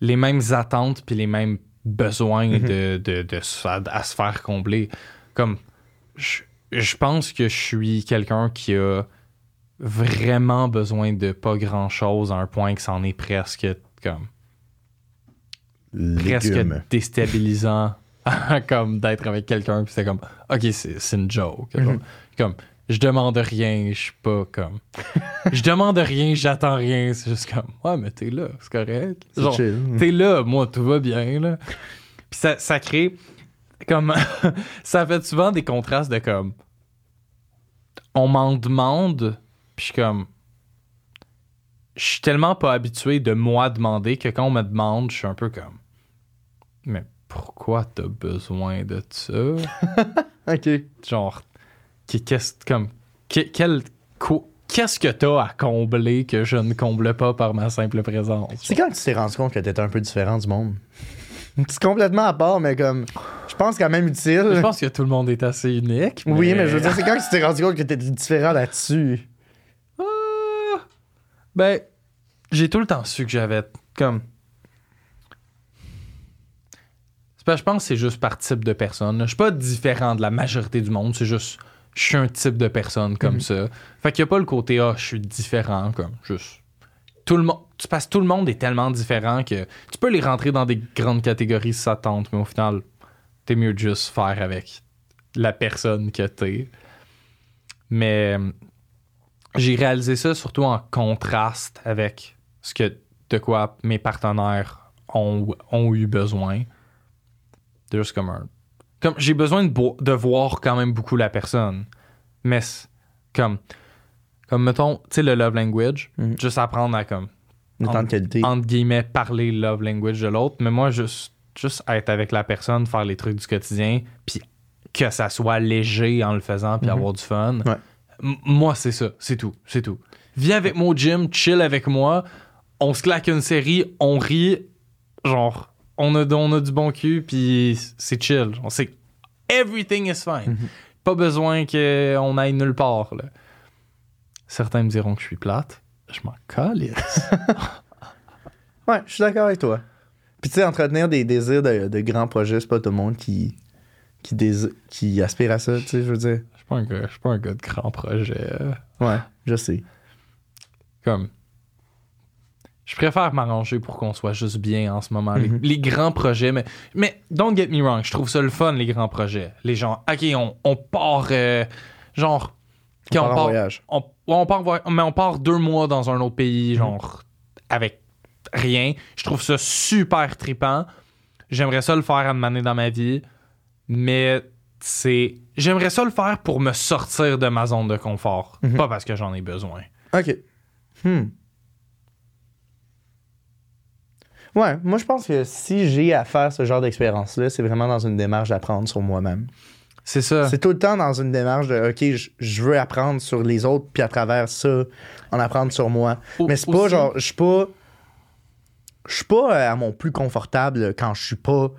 les mêmes attentes puis les mêmes besoins Mhm. de, de, à se faire combler. Comme, je, je pense que je suis quelqu'un qui a vraiment besoin de pas grand chose à un point que c'en est presque comme presque déstabilisant *laughs* comme d'être avec quelqu'un puis c'est comme ok c'est une joke Mhm. comme je demande rien je suis pas comme *laughs* je demande rien j'attends rien c'est juste comme ouais mais t'es là c'est correct. Genre, t'es là moi tout va bien là. Puis ça, ça crée comme *laughs* ça fait souvent des contrastes de comme on m'en demande puis je suis comme je suis tellement pas habitué de moi demander que quand on me demande je suis un peu comme mais pourquoi t'as besoin de ça? *laughs* OK. genre qu'est-ce comme que- quel qu'est-ce que t'as à combler que je ne comble pas par ma simple présence? C'est quand tu t'es rendu compte que t'étais un peu différent du monde? *laughs* C'est complètement à part, mais comme, pense quand même utile. je pense que tout le monde est assez unique Oui, mais je veux dire, c'est quand tu t'es rendu compte que t'étais différent là-dessus? Ah, ben, j'ai tout le temps su que j'avais comme. Je pense que c'est juste par type de personne. Je suis pas différent de la majorité du monde, c'est juste. Je suis un type de personne comme Mhm. ça. Fait qu'il y a pas le côté, ah, je suis différent, comme, juste. Tout le monde. Tu passes, tout le monde est tellement différent que tu peux les rentrer dans des grandes catégories si ça tente, mais au final, t'es mieux de juste faire avec la personne que t'es. Mais euh, j'ai réalisé ça surtout en contraste avec ce que de quoi mes partenaires ont, ont eu besoin. C'est juste comme un. Comme j'ai besoin de, bo- de voir quand même beaucoup la personne. Mais comme. Comme mettons, tu sais, le love language, Mhm. juste apprendre à comme qualité. entre guillemets, parler le love language de l'autre, mais moi, juste, juste être avec la personne, faire les trucs du quotidien, puis que ça soit léger en le faisant, puis Mhm. avoir du fun. Ouais. Moi, c'est ça, c'est tout, c'est tout. Viens avec moi au gym, chill avec moi, on se claque une série, on rit, genre, on a, on a du bon cul, puis c'est chill. On sait everything is fine. Mhm. Pas besoin qu'on aille nulle part. là. Certains me diront que je suis plate. Je m'en calisse. *laughs* Ouais, je suis d'accord avec toi. Puis tu sais, entretenir des désirs de, de grands projets, c'est pas tout le monde qui, qui, qui aspirent à ça, tu sais, je veux dire. Je suis pas un gars, je suis pas un gars de grand projet. euh, Ouais, je sais. Comme. Je préfère m'arranger pour qu'on soit juste bien en ce moment. Les- Mhm. les, grands projets, mais, mais don't get me wrong, je trouve ça le fun, les grands projets. Les gens, ok, on, on part, euh, genre, On quand part en voyage. On, on part, mais on part deux mois dans un autre pays, genre, avec rien. Je trouve ça super trippant. J'aimerais ça le faire à demander dans ma vie, mais c'est. J'aimerais ça le faire pour me sortir de ma zone de confort, Mhm. pas parce que j'en ai besoin. OK. Hmm. Ouais, moi je pense que si j'ai à faire ce genre d'expérience-là, c'est vraiment dans une démarche d'apprendre sur moi-même. C'est ça. C'est tout le temps dans une démarche de OK, je- je veux apprendre sur les autres, puis à travers ça, en apprendre sur moi. Mais c'est pas genre, je suis pas. Je suis pas euh, à mon plus confortable quand je suis pas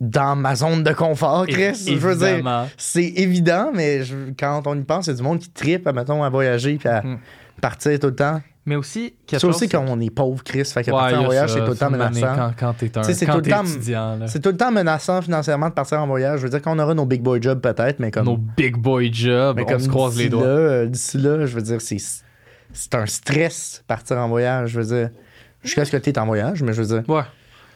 dans ma zone de confort, Chris. Je veux dire, Évidemment. c'est évident, mais je- quand on y pense, c'est du monde qui tripe, mettons, à voyager puis à Mm. partir tout le temps. Mais aussi, quelque C'est chose, aussi quand on est pauvre, Chris. Fait que Ouais, partir en voyage, ça, c'est tout le temps menaçant. Quand, quand t'es un c'est quand tout le t'es temps- étudiant, là. C'est tout le temps menaçant financièrement de partir en voyage. Je veux dire qu'on aura nos big boy jobs peut-être, mais comme. Nos big boy jobs, mais on comme se croise les doigts. là, euh, D'ici là, je veux dire, c'est. C'est un stress partir en voyage. Je veux dire. Jusqu'à ce que tu es en voyage, mais je veux dire. Ouais.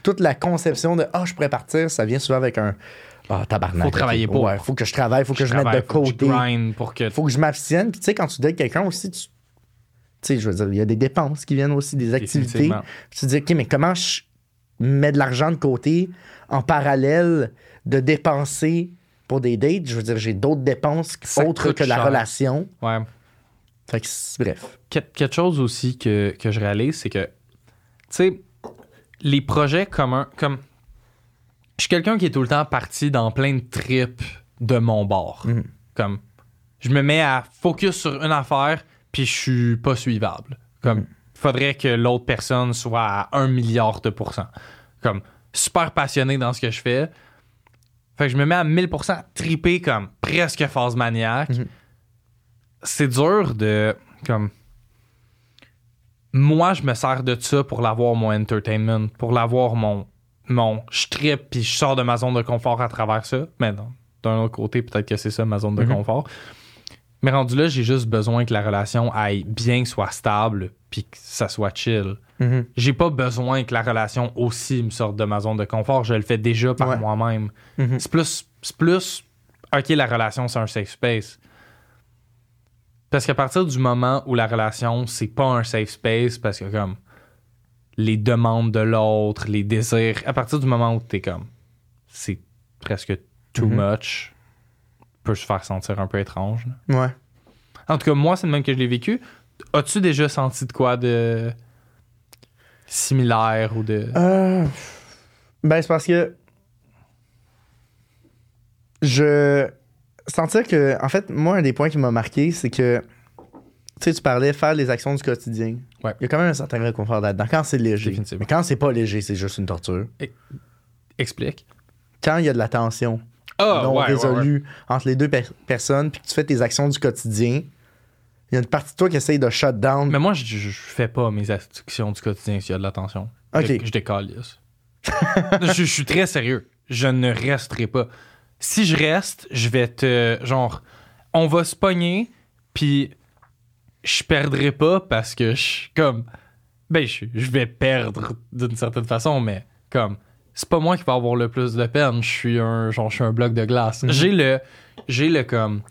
Toute la conception de Ah, je pourrais partir, ça vient souvent avec un. Ah, tabarnak. Faut travailler pour. Ouais, faut que je travaille, faut que je, mette de faut que côté. grind pour que. faut que je m'abstienne. Puis tu sais, quand tu dates quelqu'un aussi, tu. Tu sais, je veux dire, il y a des dépenses qui viennent aussi, des activités. Tu te dis, OK, mais comment je mets de l'argent de côté en parallèle de dépenser pour des dates? Je veux dire, j'ai d'autres dépenses autres que la relation. Ouais. Fait que, bref. Quel- quelque chose aussi que, que je réalise, c'est que, sais, les projets communs, comme. Je suis quelqu'un qui est tout le temps parti dans plein de trips de mon bord. Mhm. Comme, je me mets à focus sur une affaire, puis je suis pas suivable. Comme, faudrait que l'autre personne soit à un milliard de pourcents. Comme, super passionné dans ce que je fais. Fait que je me mets à 1000% à triper comme presque phase maniaque. Mhm. C'est dur de, comme, moi, je me sers de ça pour l'avoir mon entertainment, pour l'avoir mon, mon, je trippe puis je sors de ma zone de confort à travers ça. Mais non, d'un autre côté, peut-être que c'est ça ma zone de Mhm. confort. Mais rendu là, j'ai juste besoin que la relation aille bien, soit stable, puis que ça soit chill. Mhm. J'ai pas besoin que la relation aussi me sorte de ma zone de confort. Je le fais déjà par Ouais. moi-même. C'est plus, c'est plus, ok, la relation, c'est un safe space. Parce qu'à partir du moment où la relation, c'est pas un safe space, parce que comme les demandes de l'autre, les désirs, à partir du moment où t'es comme, c'est presque too Mhm. much, peut se faire sentir un peu étrange. là. Ouais. En tout cas, moi, c'est le même que je l'ai vécu. As-tu déjà senti de quoi de similaire ou de. Euh, ben, c'est parce que. Je. Sentir que. En fait, moi, un des points qui m'a marqué, c'est que. Tu sais, tu parlais faire les actions du quotidien. Ouais. Il y a quand même un certain réconfort là-dedans. Quand c'est léger. Mais quand c'est pas léger, c'est juste une torture. Explique. Quand il y a de la tension Ah, non ouais, ouais, ouais. résolue entre les deux per- personnes, puis que tu fais tes actions du quotidien, il y a une partie de toi qui essaye de shut down. Mais moi, je, fais pas mes actions du quotidien s'il y a de l'attention. Ok. Je, je décalisse. *laughs* je, je suis très sérieux. Je ne resterai pas. Si je reste, je vais te. Genre, on va se pogner, puis je perdrai pas parce que je suis comme. Ben, je, je vais perdre d'une certaine façon, mais comme. C'est pas moi qui vais avoir le plus de peine. Je suis un, genre, je suis un bloc de glace. J'ai le. J'ai le comme.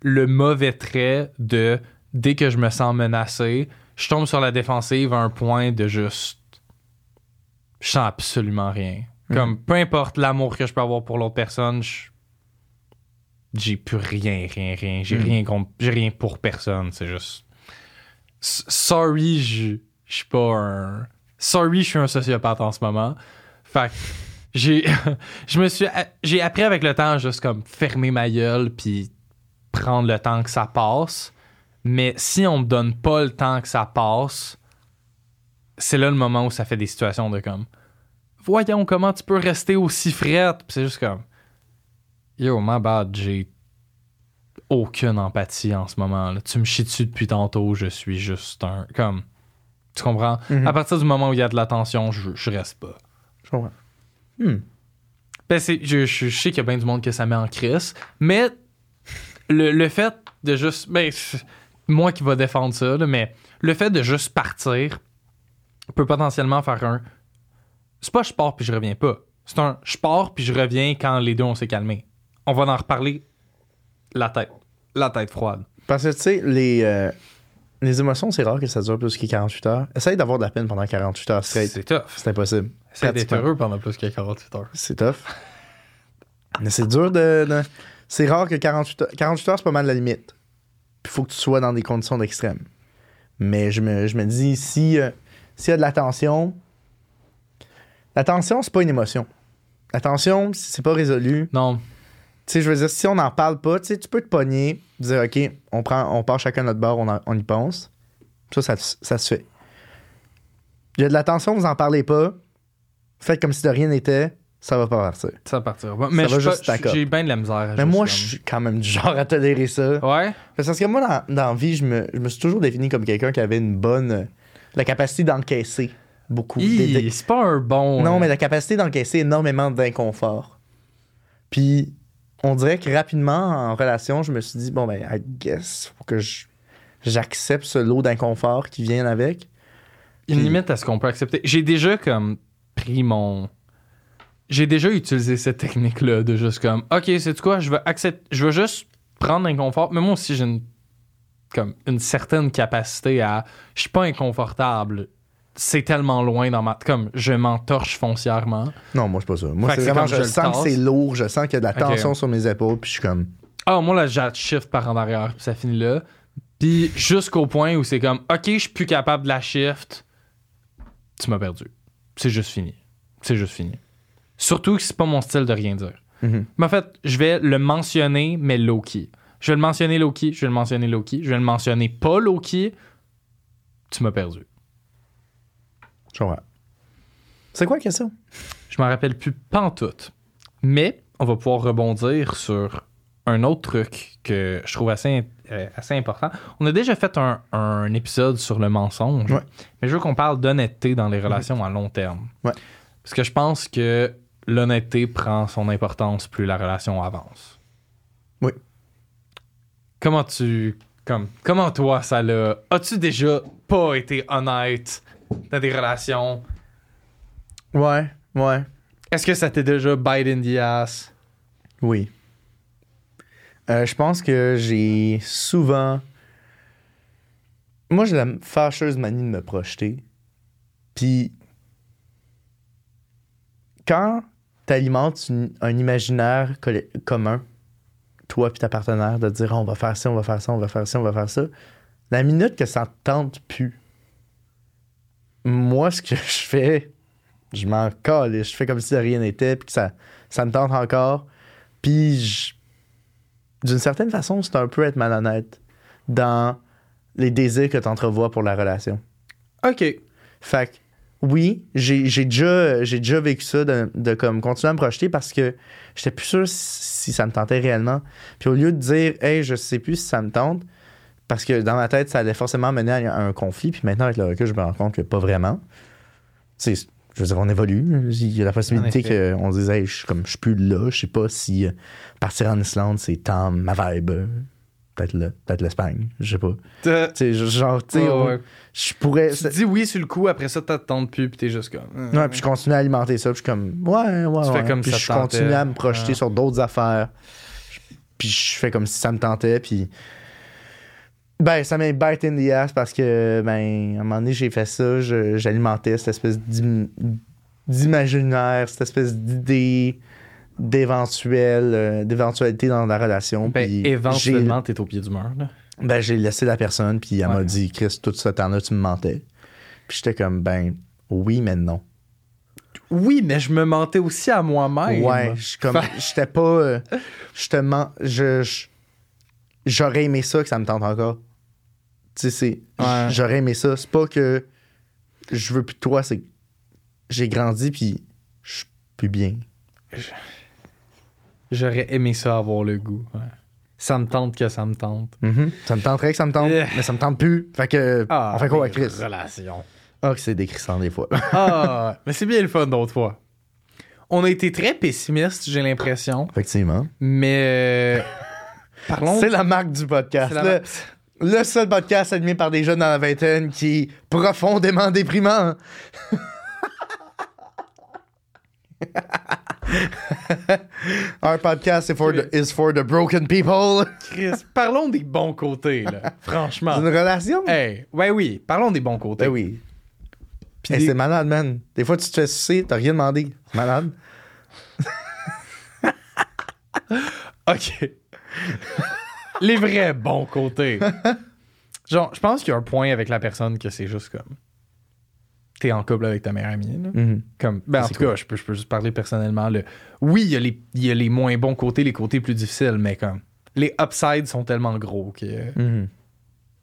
Le mauvais trait de. Dès que je me sens menacé, je tombe sur la défensive à un point de juste. Je sens absolument rien. Comme, peu importe l'amour que je peux avoir pour l'autre personne, je- j'ai plus rien, rien, rien. J'ai Mhm. rien contre- j'ai rien pour personne. C'est juste. Sorry, je suis pas un. Sorry, je suis un sociopathe en ce moment. Fait que j'ai. *laughs* je me suis. J'ai appris avec le temps juste comme fermer ma gueule puis prendre le temps que ça passe. Mais si on me donne pas le temps que ça passe, c'est là le moment où ça fait des situations de comme. Voyons comment tu peux rester aussi frette? C'est juste comme. Yo, my bad, j'ai aucune empathie en ce moment. Là. Tu me chies dessus depuis tantôt, je suis juste un. Comme. Tu comprends? Mhm. À partir du moment où il y a de l'attention, je, je reste pas. Je comprends. Hmm. Ben, c'est, je, je- je sais qu'il y a bien du monde que ça met en crise, mais le, le fait de juste. Ben, moi qui va défendre ça, là, mais le fait de juste partir peut potentiellement faire un. C'est pas je pars puis je reviens pas. C'est un je pars puis je reviens quand les deux on s'est calmés. On va en reparler la tête. La tête froide. Parce que, tu sais, les, euh, les émotions, c'est rare que ça dure plus que 48 heures. Essaye d'avoir de la peine pendant 48 heures straight. C'est tough. C'est impossible. C'est d'être heureux pendant plus que 48 heures. C'est tough. Mais c'est dur de. de- C'est rare que 48 heures. 48 heures, c'est pas mal la limite. Puis faut que tu sois dans des conditions d'extrême. Mais je me, je me dis, si euh, s'il y a de la tension. La tension, c'est pas une émotion. La tension, si c'est pas résolu. Non. Tu sais, je veux dire, si on n'en parle pas, tu sais, tu peux te pogner, dire, OK, on, prend, on part chacun notre bord, on, en- on y pense. Ça, ça, ça se fait. Il y a de la tension, vous en parlez pas. Faites comme si de rien n'était, ça va pas partir. Ça. Mais va juste pas- stack up. j'ai bien de la misère. à Mais moi, je suis quand même du genre à tolérer ça. Ouais? Parce que moi, dans, dans la vie, je me, je me suis toujours défini comme quelqu'un qui avait une bonne. la capacité d'encaisser beaucoup. C'est pas un bon. non, euh, mais la capacité d'encaisser énormément d'inconfort. Puis, on dirait que rapidement, en relation, je me suis dit, bon, ben, I guess, faut que j'accepte ce lot d'inconfort qui vient avec. une Puis- limite à ce qu'on peut accepter. J'ai déjà comme pris mon. J'ai déjà utilisé cette technique-là de juste comme, ok, c'est quoi, je veux accepter, je veux juste prendre l'inconfort. Mais moi aussi, j'ai une comme une certaine capacité à, je suis pas inconfortable. C'est tellement loin dans ma, comme je m'entorche foncièrement. Non, moi, c'est pas ça. Moi, Fait que c'est vraiment, comme je, je le sens que c'est lourd, je sens qu'il y a de la tension sur mes épaules, puis je suis comme, Ah, moi, là, j'ai shift par en arrière, puis ça finit là. Puis jusqu'au point où c'est comme, OK, je suis plus capable de la shift, tu m'as perdu. C'est juste fini. C'est juste fini. Surtout que c'est pas mon style de rien dire. Mhm. Mais en fait, je vais le mentionner, mais low-key. Je vais le mentionner low-key, je vais le mentionner low-key, je vais le mentionner pas low-key, tu m'as perdu. Je comprends. C'est quoi la question? Je m'en rappelle plus pantoute. Mais on va pouvoir rebondir sur un autre truc que je trouve assez, euh, assez important. On a déjà fait un, un épisode sur le mensonge, Ouais. mais je veux qu'on parle d'honnêteté dans les relations à long terme. Ouais. Parce que je pense que l'honnêteté prend son importance plus la relation avance. Oui. Comment tu... Comme, comment toi, ça l'a... As-tu déjà pas été honnête dans des relations? Ouais, ouais. Est-ce que ça t'est déjà bite in the ass? Oui. Euh, je pense que j'ai souvent. Moi, j'ai la fâcheuse manie de me projeter. Puis, quand t'alimentes une- un imaginaire commun, toi puis ta partenaire, de dire Ah, on va faire ça, on va faire ça, on va faire ça, on va faire ça, la minute que ça te tente plus, moi, ce que *laughs* je fais, je m'en colle, je fais comme si de rien n'était, puis que ça, ça me tente encore. Puis, je- d'une certaine façon, c'est un peu être malhonnête dans les désirs que tu entrevois pour la relation. OK. Fait que, oui, j'ai j'ai déjà, j'ai déjà vécu ça de, de comme continuer à me projeter parce que j'étais plus sûr si, si ça me tentait réellement. Puis au lieu de dire, hey, je sais plus si ça me tente, parce que dans ma tête, ça allait forcément mener à un conflit. Puis maintenant, avec le recul, je me rends compte que pas vraiment. Tu sais, je veux dire, on évolue. Il y a la possibilité qu'on se dise, hey, je suis comme, je suis plus là. Je sais pas si euh, partir en Islande, c'est tant ma vibe. Peut-être là, peut-être l'Espagne. Je sais pas. Tu sais, genre, tu sais, ouais. je pourrais. Tu dis oui sur le coup, après ça, t'attends plus, puis t'es juste comme. euh, Ouais, puis je continue à alimenter ça, puis je suis comme, ouais, ouais, Tu fais ouais. comme puis ça je tentait. continue à me projeter sur d'autres affaires. Puis je fais comme si ça me tentait, puis. Ben, ça m'a bite in the ass parce que, ben, à un moment donné, j'ai fait ça, j'alimentais cette espèce d'im- d'imaginaire, cette espèce d'idée d'éventuelle, euh, d'éventualité dans la relation. Ben, puis éventuellement, t'es au pied du mur, là. Ben, j'ai laissé la personne, puis elle m'a dit, Chris, tout ce temps-là, tu me mentais. Puis j'étais comme, ben, oui, mais non. Oui, mais je me mentais aussi à moi-même. Ouais, comme j'étais pas euh, je te mens je- j'aurais aimé ça que ça me tente encore. Tu sais Ouais. j'aurais aimé ça, c'est pas que je veux plus de toi, c'est que j'ai grandi puis je suis plus bien. J'aurais aimé ça avoir le goût. ouais. Ça me tente que ça me tente. Ça me tenterait que ça me tente, mais ça me tente plus. Fait que on fait quoi avec Chris? Relation. Ah, que c'est décrissant des fois. Ah, *laughs* mais c'est bien le fun d'autres fois. on a été très pessimistes, j'ai l'impression. Effectivement. Mais. euh, *laughs* parlons. C'est la marque du podcast. Le, seul podcast animé par des jeunes dans la vingtaine qui est profondément déprimant. Our *laughs* podcast is for, the, is for the broken people. Chris, parlons des bons côtés, là. *laughs* Franchement. C'est une relation? Hey, ouais, oui, parlons des bons côtés. Ben oui. Puis Hey, des- C'est malade, man. Des fois, tu te fais sucer, t'as rien demandé. Malade. *laughs* OK. Les vrais bons côtés. *laughs* Genre, je pense qu'il y a un point avec la personne que c'est juste comme. T'es en couple avec ta meilleure amie. là. Comme, ben, en tout cas, je peux, je peux juste parler personnellement. Le, oui, il y, a les, il y a les moins bons côtés, les côtés plus difficiles, mais comme. Les upsides sont tellement gros que. Mhm.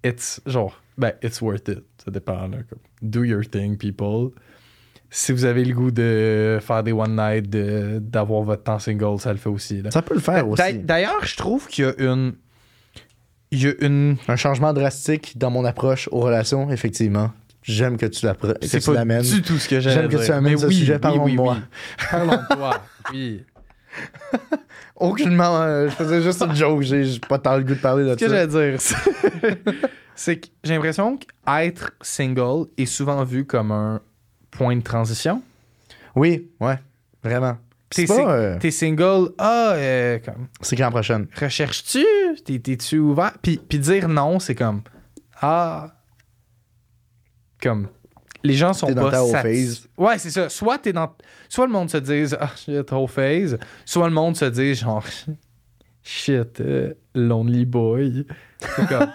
It's. Genre, ben, it's worth it. Ça dépend, là. comme, do your thing, people. Si vous avez le goût de faire des one night, de- d'avoir votre temps single, ça le fait aussi. Là. Ça peut le faire D'a- aussi. D'ailleurs, je trouve qu'il y a une. Il y a une. Un changement drastique dans mon approche aux relations, effectivement. J'aime que tu que C'est pas l'amènes. du tout ce que j'aime. J'aime que tu amènes ce sujet, parlons de moi. Parlons de toi. *laughs* Oui. Aucunement, euh, je faisais juste une joke. J'ai pas tant le goût de parler de Ce que ça. j'allais dire, *laughs* c'est que j'ai l'impression qu'être single est souvent vu comme un point de transition. Oui, ouais, vraiment. T'es sing- euh, T'es single, ah, euh, comme, c'est quand la prochaine? recherches-tu? T'es- T'es-tu ouvert? Puis, puis dire non, c'est comme, ah, comme, les gens sont dans pas ta whole satis- phase. Ouais, c'est ça. Soit t'es dans, soit le monde se dise, ah, shit, whole phase, soit le monde se dit, genre, *laughs* shit, euh, lonely boy. Comme,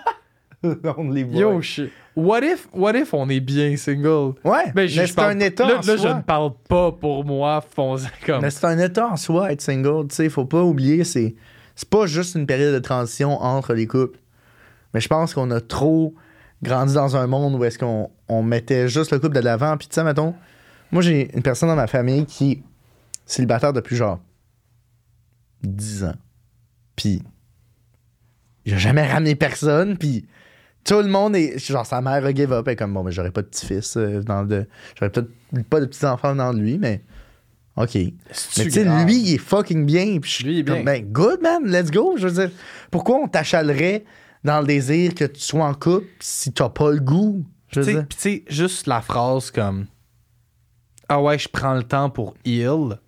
*laughs* Lonely boy. yo, shit. What if, what if on est bien single? Ouais, Ben, je- mais je c'est un état Là, en là, je soi. ne parle pas pour moi, fonce comme. Mais c'est un état en soi, être single. Tu sais, faut pas oublier, c'est c'est pas juste une période de transition entre les couples. Mais je pense qu'on a trop grandi dans un monde où est-ce qu'on on mettait juste le couple de l'avant. Puis tu sais, mettons, moi j'ai une personne dans ma famille qui est célibataire depuis genre 10 ans. Puis il a jamais ramené personne. Puis tout le monde est. Genre sa mère a give up. Elle est comme bon, mais j'aurais pas de petit-fils. euh, dans de J'aurais peut-être pas de petits-enfants dans lui, mais. OK. Mais tu sais, lui, il est fucking bien. Puis je Lui, il est bien. comme, Ben, good, man, let's go. Je veux dire, pourquoi on t'achalerait dans le désir que tu sois en couple si t'as pas le goût? Je veux Tu sais, dire. Puis tu sais, juste la phrase comme Ah ouais, je prends le temps pour heal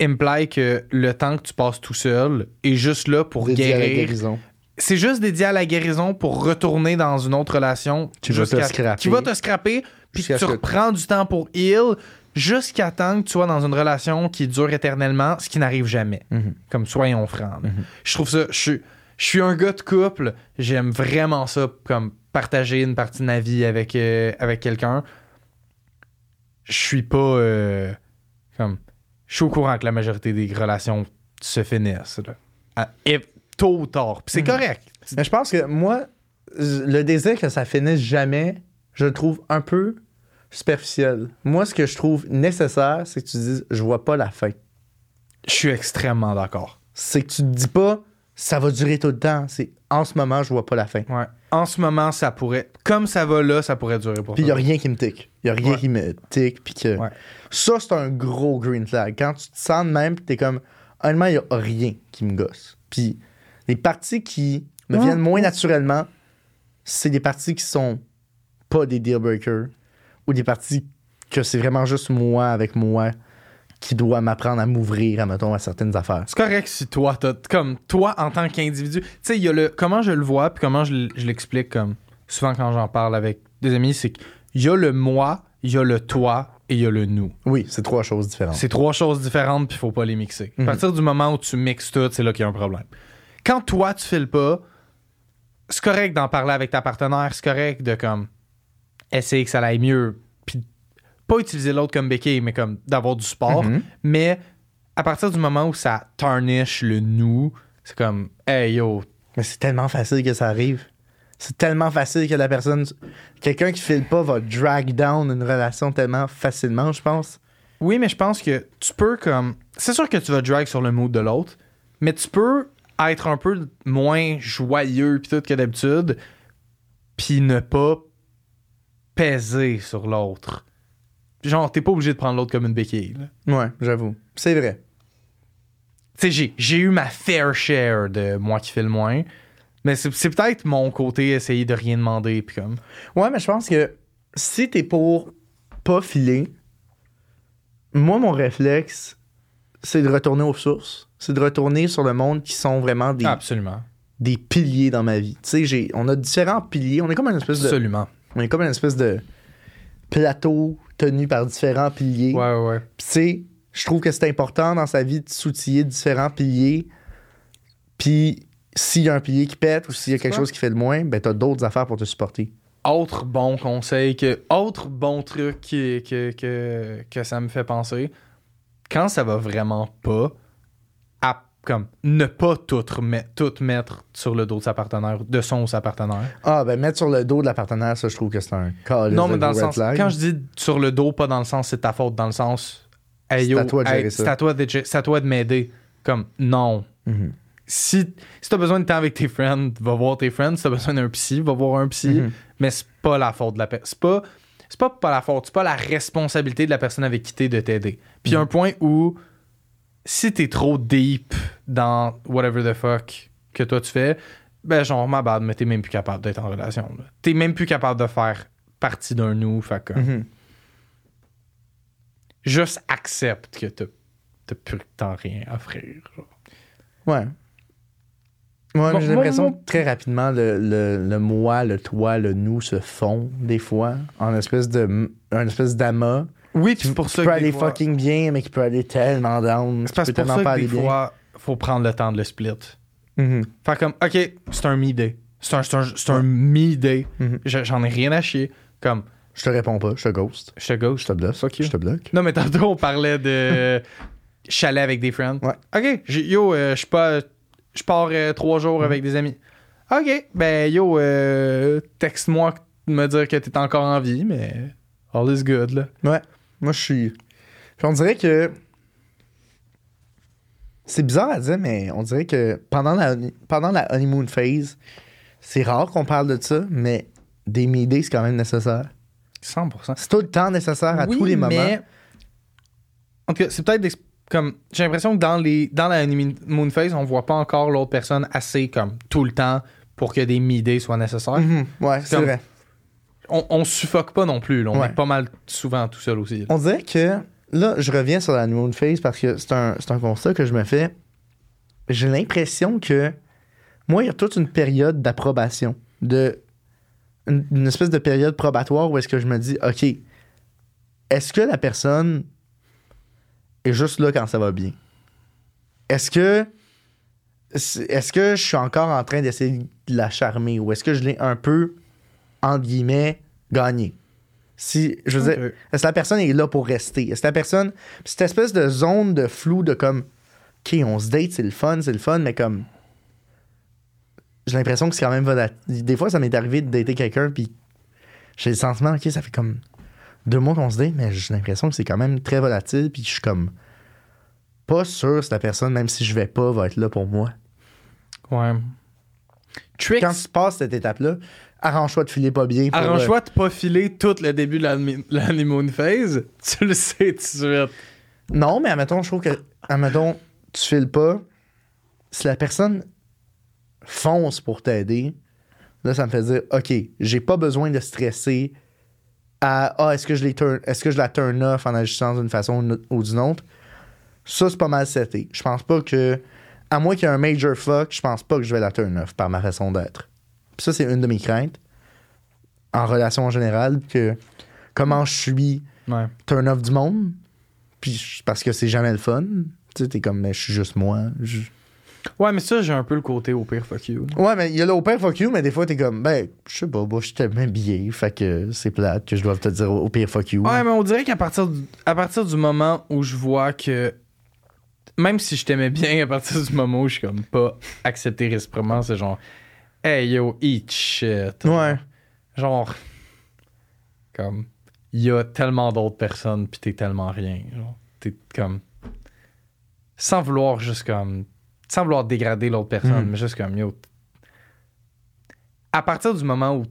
imply que le temps que tu passes tout seul est juste là pour Dédié guérir. C'est juste dédié à la guérison pour retourner dans une autre relation Qui va te scraper. Qui va te scraper, puis tu reprends du temps pour heal jusqu'à temps que tu sois dans une relation qui dure éternellement, ce qui n'arrive jamais. Mhm. Comme soyons francs. là. Je trouve ça. Je suis, je suis un gars de couple. J'aime vraiment ça, comme partager une partie de ma vie avec, euh, avec quelqu'un. Je suis pas. euh, comme. Je suis au courant que la majorité des relations se finissent. Là. À- et tôt ou tard. Puis c'est correct. Mais je pense que moi, le désir que ça finisse jamais, je le trouve un peu superficiel. Moi, ce que je trouve nécessaire, c'est que tu dises je vois pas la fin. Je suis extrêmement d'accord. C'est que tu te dis pas ça va durer tout le temps. C'est en ce moment, je vois pas la fin. Ouais. En ce moment, ça pourrait. Comme ça va là, ça pourrait durer pour Puis il y a rien qui me tique. Il y a rien Ouais. qui me tique. Puis que. Ouais. Ça, c'est un gros green flag. Quand tu te sens de même, puis t'es comme, honnêtement, il y a rien qui me gosse. Puis les parties qui me viennent moins naturellement, c'est des parties qui sont pas des deal breakers ou des parties que c'est vraiment juste moi avec moi qui doit m'apprendre à m'ouvrir, à, mettons, à certaines affaires. C'est correct si toi, t'as- comme toi en tant qu'individu, tu sais, il y a le comment je le vois puis comment je, l'explique comme souvent quand j'en parle avec des amis, c'est qu'il y a le moi, il y a le toi et il y a le nous. Oui, c'est trois choses différentes. C'est trois choses différentes puis il faut pas les mixer. Mhm. À partir du moment où tu mixes tout, c'est là qu'il y a un problème. Quand toi tu files pas, c'est correct d'en parler avec ta partenaire, c'est correct de comme essayer que ça aille mieux puis pas utiliser l'autre comme béquille mais comme d'avoir du sport, Mhm. mais à partir du moment où ça tarnish le nous, c'est comme hey yo, Mais c'est tellement facile que ça arrive. C'est tellement facile que la personne. Quelqu'un qui file pas va drag down une relation tellement facilement, je pense. Oui, mais je pense que tu peux comme. C'est sûr que tu vas drag sur le mood de l'autre, mais tu peux être un peu moins joyeux pis tout que d'habitude, puis ne pas peser sur l'autre. genre, t'es pas obligé de prendre l'autre comme une béquille. là. Ouais, j'avoue. C'est vrai. Tu sais, j'ai, eu ma fair share de moi qui fais le moins. Mais c'est, c'est peut-être mon côté essayer de rien demander. Puis comme. Ouais, mais je pense que si t'es pour pas filer, moi, mon réflexe, c'est de retourner aux sources. C'est de retourner sur le monde qui sont vraiment des, Absolument. des piliers dans ma vie. Tu sais, on a différents piliers. On est comme une espèce de, Absolument. on est comme une espèce de plateau tenu par différents piliers. Ouais, ouais. Puis tu sais, je trouve que c'est important dans sa vie de s'outiller différents piliers. Puis s'il y a un pilier qui pète ou s'il y a quelque chose qui fait le moins, ben t'as d'autres affaires pour te supporter. Autre bon conseil, que, autre bon truc qui- que, que, que ça me fait penser, quand ça va vraiment pas, comme, ne pas tout, remettre- tout mettre sur le dos de sa partenaire, de son ou sa partenaire. Ah, ben mettre sur le dos de la partenaire, ça, je trouve que c'est un cas non, mais dans le sens, quand je dis sur le dos, pas dans le sens c'est ta faute, dans le sens, hey, C'est à toi de hey, gérer ça. c'est à toi de, à toi de m'aider. Comme, non. Mhm. Si, si t'as besoin de temps avec tes friends, va voir tes friends. Si t'as besoin d'un psy, va voir un psy. Mhm. Mais c'est pas la faute de la personne. C'est pas, pas pas la faute, c'est pas la responsabilité de la personne avec qui t'es de t'aider. Puis il y a un point où, si t'es trop deep dans whatever the fuck que toi tu fais, ben genre, ma bad, mais t'es même plus capable d'être en relation. là. T'es même plus capable de faire partie d'un nous. Fait que, Mhm. juste accepte que t'as, t'as plus tant rien à offrir. genre. Ouais. Ouais, Bon, mais j'ai moi, l'impression moi- que très rapidement, le, le, le moi, le toi, le nous se font des fois en espèce de un espèce d'amas Oui, qui c'est pour qui ça peut que aller des fois- fucking bien, mais qui peut aller tellement down. C'est parce qui que peut pour ça pas que des aller bien. fois, faut prendre le temps de le split. Mhm. Faire comme, OK, c'est un me-day. C'est un, un, un me-day. Mhm. Je- J'en ai rien à chier. Comme, Je te réponds pas, je te ghost. je te gauche. Je te bloque. You. Je te bloque. Non, mais tantôt, on parlait de *laughs* chalet avec des friends. Ouais. OK, yo, euh, je pas- je pars euh, trois jours avec des amis. OK, ben yo, euh, texte-moi me dire que t'es encore en vie, mais all is good, là. Ouais. Moi, je suis. Puis on dirait que. C'est bizarre à dire, mais on dirait que pendant la, pendant la honeymoon phase, c'est rare qu'on parle de ça, mais des middays, c'est quand même nécessaire. 100%. C'est tout le temps nécessaire à Oui, tous les moments. mais- En tout cas, c'est peut-être des- comme. J'ai l'impression que dans, les, dans la honeymoon phase, on voit pas encore l'autre personne assez comme tout le temps pour que des middays soient nécessaires. Mhm. Ouais, c'est vrai. On, on suffoque pas non plus. là. On Ouais. est pas mal souvent tout seul aussi. là. On dirait que là, je reviens sur la honeymoon phase parce que c'est un, c'est un constat que je me fais. J'ai l'impression que moi, il y a toute une période d'approbation, de une, une espèce de période probatoire où est-ce que je me dis, OK, est-ce que la personne est juste là quand ça va bien? Est-ce que est-ce que je suis encore en train d'essayer de la charmer ou est-ce que je l'ai un peu, entre guillemets, gagné? Si, je veux dire, est-ce que la personne est là pour rester? Est-ce que la personne. Cette espèce de zone de flou de comme. OK, on se date, c'est le fun, c'est le fun, mais comme. J'ai l'impression que c'est quand même volatile. Des fois, ça m'est arrivé de dater quelqu'un, puis j'ai le sentiment, OK, ça fait comme deux mois qu'on se date, mais j'ai l'impression que c'est quand même très volatile, puis je suis comme. Pas sûr si la personne, même si je vais pas, va être là pour moi. Ouais. Tricks. Quand tu passes cette étape-là, arrange-toi de filer pas bien. pour, euh, Arrange-toi de pas filer tout le début de la, la honeymoon phase. *laughs* Tu le sais tout de suite. Non, mais admettons, je trouve que, admettons, tu files pas. Si la personne fonce pour t'aider, là, ça me fait dire, OK, j'ai pas besoin de stresser à, ah, est-ce que je les turn, est-ce que je la turn off en agissant d'une façon ou d'une autre? Ça, c'est pas mal seté. Je pense pas que, à moins qu'il y ait un major fuck, je pense pas que je vais la turn off par ma façon d'être. Puis ça, c'est une de mes craintes en relation en général, que comment je suis Ouais. turn off du monde. Puis parce que c'est jamais le fun. Tu sais, t'es comme, mais je suis juste moi. Je- Ouais, mais ça, j'ai un peu le côté au pire fuck you. Ouais, mais il y a le au pire fuck you, mais des fois, t'es comme, ben, je sais pas, moi, je t'aime bien, fait que c'est plate que je dois te dire au au pire fuck you. Ouais, mais on dirait qu'à partir, du, à partir du moment où je vois que. Même si je t'aimais bien, à partir du moment où je suis comme pas accepté réciproquement, c'est genre. Hey yo, eat shit. Ouais. Genre. Comme. Il y a tellement d'autres personnes, pis t'es tellement rien. Genre, t'es comme. Sans vouloir juste comme. Sans vouloir dégrader l'autre personne, Mm. mais juste comme yo. À partir du moment où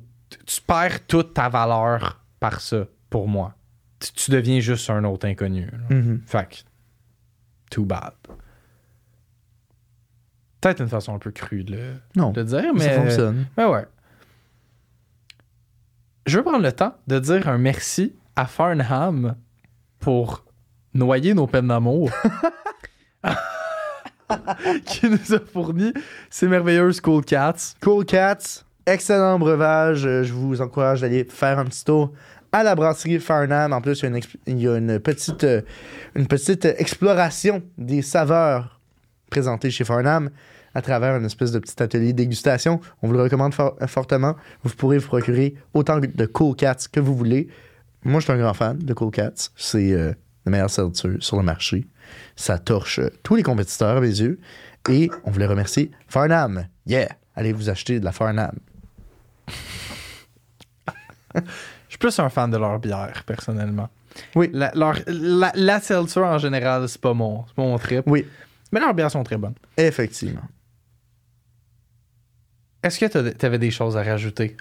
tu perds toute ta valeur par ça, pour moi. tu, tu deviens juste un autre inconnu. là. Mhm. Fait que, too bad. Peut-être une façon un peu crue de le, Non, de le dire, mais. ça fonctionne. Mais ouais. Je veux prendre le temps de dire un merci à Farnham pour noyer nos peines d'amour. *laughs* *laughs* qui nous a fourni ces merveilleuses Cool Cats. Cool Cats, excellent breuvage. Euh, Je vous encourage d'aller faire un petit tour à la brasserie Farnham. En plus, il y a une, exp- il y a une petite, euh, une petite exploration des saveurs présentées chez Farnham à travers une espèce de petit atelier de dégustation. On vous le recommande for- fortement. Vous pourrez vous procurer autant de Cool Cats que vous voulez. Moi, je suis un grand fan de Cool Cats. C'est euh, le meilleur seltzer sur le marché. Ça torche euh, tous les compétiteurs à mes yeux. Et on voulait remercier Farnham. Yeah! Allez vous acheter de la Farnham. Je suis plus un fan de leur bière, personnellement. Oui. La, leur, la, la seltzer, en général, c'est pas mon, mon trip. Oui, Mais leurs bières sont très bonnes. effectivement. Est-ce que tu avais des choses à rajouter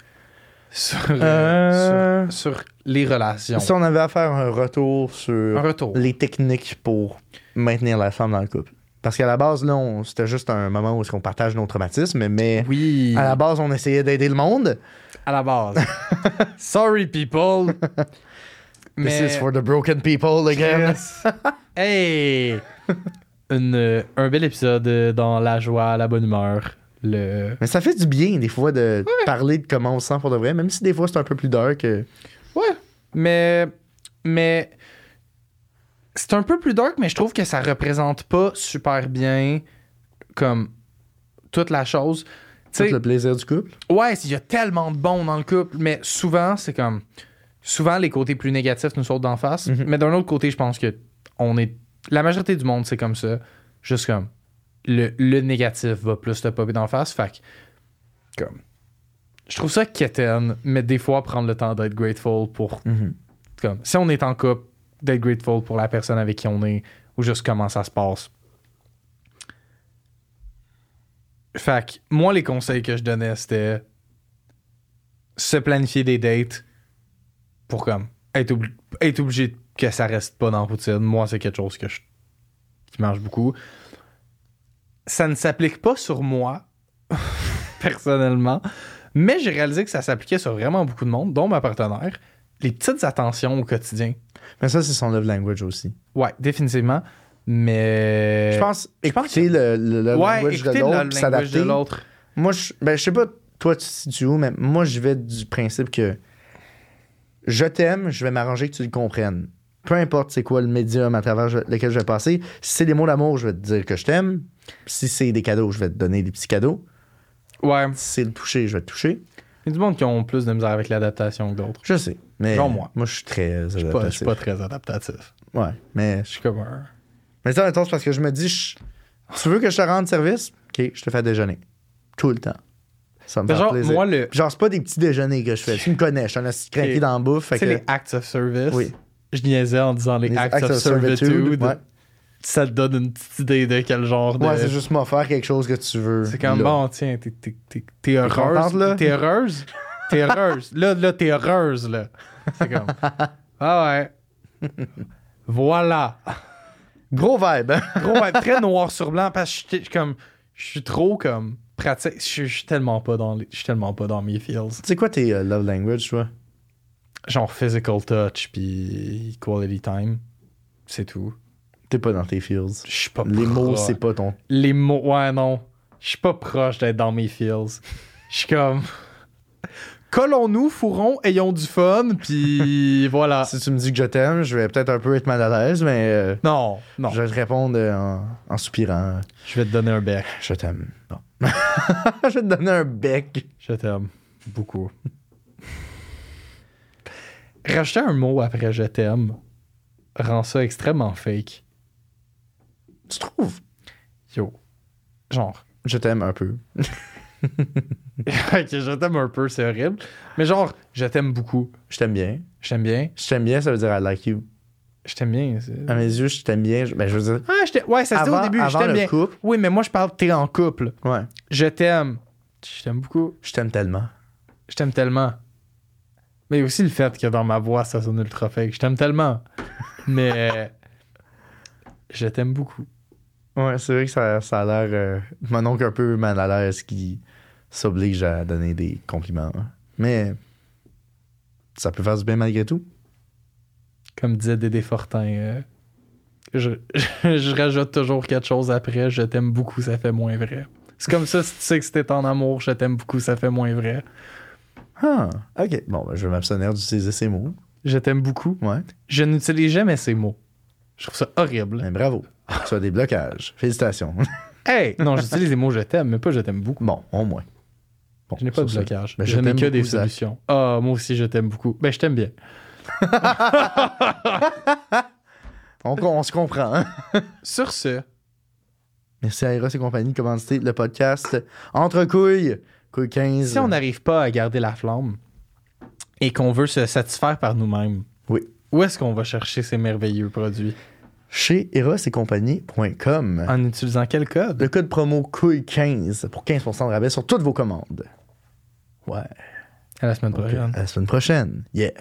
sur, Euh, sur, sur les relations? Si on avait à faire un retour Un sur retour. les techniques pour maintenir la femme dans le couple. Parce qu'à la base, là, on- c'était juste un moment où on partage nos traumatismes, mais Oui, à la base, on essayait d'aider le monde. à la base. *laughs* Sorry, people. This is for the broken people again. Yes. hey! Une, euh, un bel épisode euh, dans la joie, la bonne humeur. Le... Mais ça fait du bien, des fois, de parler de comment on se sent pour de vrai, même si des fois, c'est un peu plus dark. euh, Ouais. Mais. Mais. C'est un peu plus dark, mais je trouve que ça représente pas super bien comme toute la chose. Tout sais, le plaisir du couple? ouais, il y a tellement de bons dans le couple, mais souvent, c'est comme. Souvent, les côtés plus négatifs nous sautent d'en face. Mhm. Mais d'un autre côté, je pense que on est. La majorité du monde, c'est comme ça. Juste comme. Le, le négatif va plus te popper d'en face. Fait que. Comme. Je trouve ça quétaine, mais des fois, prendre le temps d'être grateful pour comme si on est en couple, d'être grateful pour la personne avec qui on est ou juste comment ça se passe. Fait que moi, les conseils que je donnais, c'était se planifier des dates pour comme être, obli- être obligé que ça reste pas dans la routine. Moi, c'est quelque chose que je, qui marche beaucoup. Ça ne s'applique pas sur moi, *laughs* personnellement, mais j'ai réalisé que ça s'appliquait sur vraiment beaucoup de monde, dont ma partenaire. Les petites attentions au quotidien. Mais ça, c'est son love language aussi. Ouais, définitivement. Mais. Je pense, je pense écouter le, le love ouais, language de l'autre, s'adapter. Moi, je, ben, je sais pas, toi, tu te situes où, mais moi, je vais du principe que je t'aime, je vais m'arranger que tu le comprennes. Peu importe c'est quoi le médium à travers lequel je vais passer. Si c'est des mots d'amour, je vais te dire que je t'aime. Si c'est des cadeaux, je vais te donner des petits cadeaux. Ouais. Si c'est le toucher, je vais te toucher. Il y a du monde qui ont plus de misère avec l'adaptation que d'autres. Je sais. Mais Genre moi. Moi, je suis très Je suis pas, je suis adaptatif. pas très adaptatif. Ouais, mais Je suis comme un. Mais ça, c'est parce que je me dis, je- tu veux que je te rende service? OK, je te fais déjeuner. Tout le temps. Ça me fait genre, plaisir. moi, le. Genre, c'est pas des petits déjeuners que je fais. Tu me connais, je suis un assis craqué dans la bouffe. C'est que les acts of service. Oui. Je niaisais en disant les, les acts, of, servitude. ouais. Ça te donne une petite idée de quel genre de. Ouais, c'est juste m'offrir quelque chose que tu veux. C'est comme bon, tiens, t'es, t'es, t'es, t'es heureuse. T'es heureuse? T'es heureuse. là, là, t'es heureuse, là. C'est comme. *laughs* Ah ouais. voilà. Gros vibe, hein? Gros, ouais, très noir sur blanc parce que je suis comme. Je suis trop comme pratique. Je suis- je suis tellement pas dans les- je suis tellement pas dans mes feels. C'est quoi tes euh, love language, toi? Genre physical touch puis quality time. C'est tout. T'es pas dans tes feels. Je suis pas Les mots, c'est pas ton. Les mots, ouais, non. Je suis pas proche d'être dans mes feels. Je suis comme. *laughs* Collons-nous, fourrons, ayons du fun, puis *laughs* voilà. Si tu me dis que je t'aime, je vais peut-être un peu être mal à l'aise, mais euh, Non, non. je vais te répondre en, en soupirant. Je vais te donner un bec. Je t'aime. Bon. *laughs* je vais te donner un bec. Je t'aime. Beaucoup. Rajouter un mot après je t'aime rend ça extrêmement fake. Tu trouves? Yo. Genre. Je t'aime un peu. *laughs* ok, je t'aime un peu, c'est horrible. Mais genre, je t'aime beaucoup. Je t'aime bien. Je t'aime bien. Je t'aime bien, ça veut dire I like you. Je t'aime bien. À mes yeux, je t'aime bien. je- Ben, je veux dire. Ah, je t'aime- ouais, ça se dit au Avant- début, je avant t'aime le bien. couple. Oui, mais moi, je parle, t'es en couple. Ouais. Je t'aime. Je t'aime beaucoup. Je t'aime tellement. Je t'aime tellement. Mais aussi le fait que dans ma voix, ça sonne ultra fake. Je t'aime tellement. Mais je t'aime beaucoup. Ouais, c'est vrai que ça, ça a l'air. Euh, mon oncle un peu mal à l'aise qui s'oblige à donner des compliments. hein. Mais ça peut faire du bien malgré tout. Comme disait Dédé Fortin, euh, je, *laughs* je rajoute toujours quelque chose après. Je t'aime beaucoup, ça fait moins vrai. C'est comme ça, si tu sais que c'était en amour, je t'aime beaucoup, ça fait moins vrai. Ah, ok. Bon, ben, je vais m'abstenir d'utiliser ces mots. Je t'aime beaucoup. Ouais. Je n'utilise jamais ces mots. Je trouve ça horrible. Ben, bravo. tu as des blocages. Félicitations. *laughs* Hey! Non, j'utilise les mots je t'aime, mais pas je t'aime beaucoup. bon, au moins. Bon, Je n'ai pas de blocage. Ben, je je n'ai que des beaucoup, solutions. Ah, moi aussi, je t'aime beaucoup. Ben, je t'aime bien. *laughs* On, on se comprend. hein? *laughs* Sur ce, Merci à Eros et compagnie de commanditer le podcast Entre couilles. Couille 15. si on n'arrive pas à garder la flamme et qu'on veut se satisfaire par nous-mêmes, Oui. où est-ce qu'on va chercher ces merveilleux produits? Chez Eros et compagnie.com. En utilisant quel code? Le code promo couille 15 pour 15% de rabais sur toutes vos commandes. Ouais. À la semaine prochaine. à la semaine prochaine. Yeah.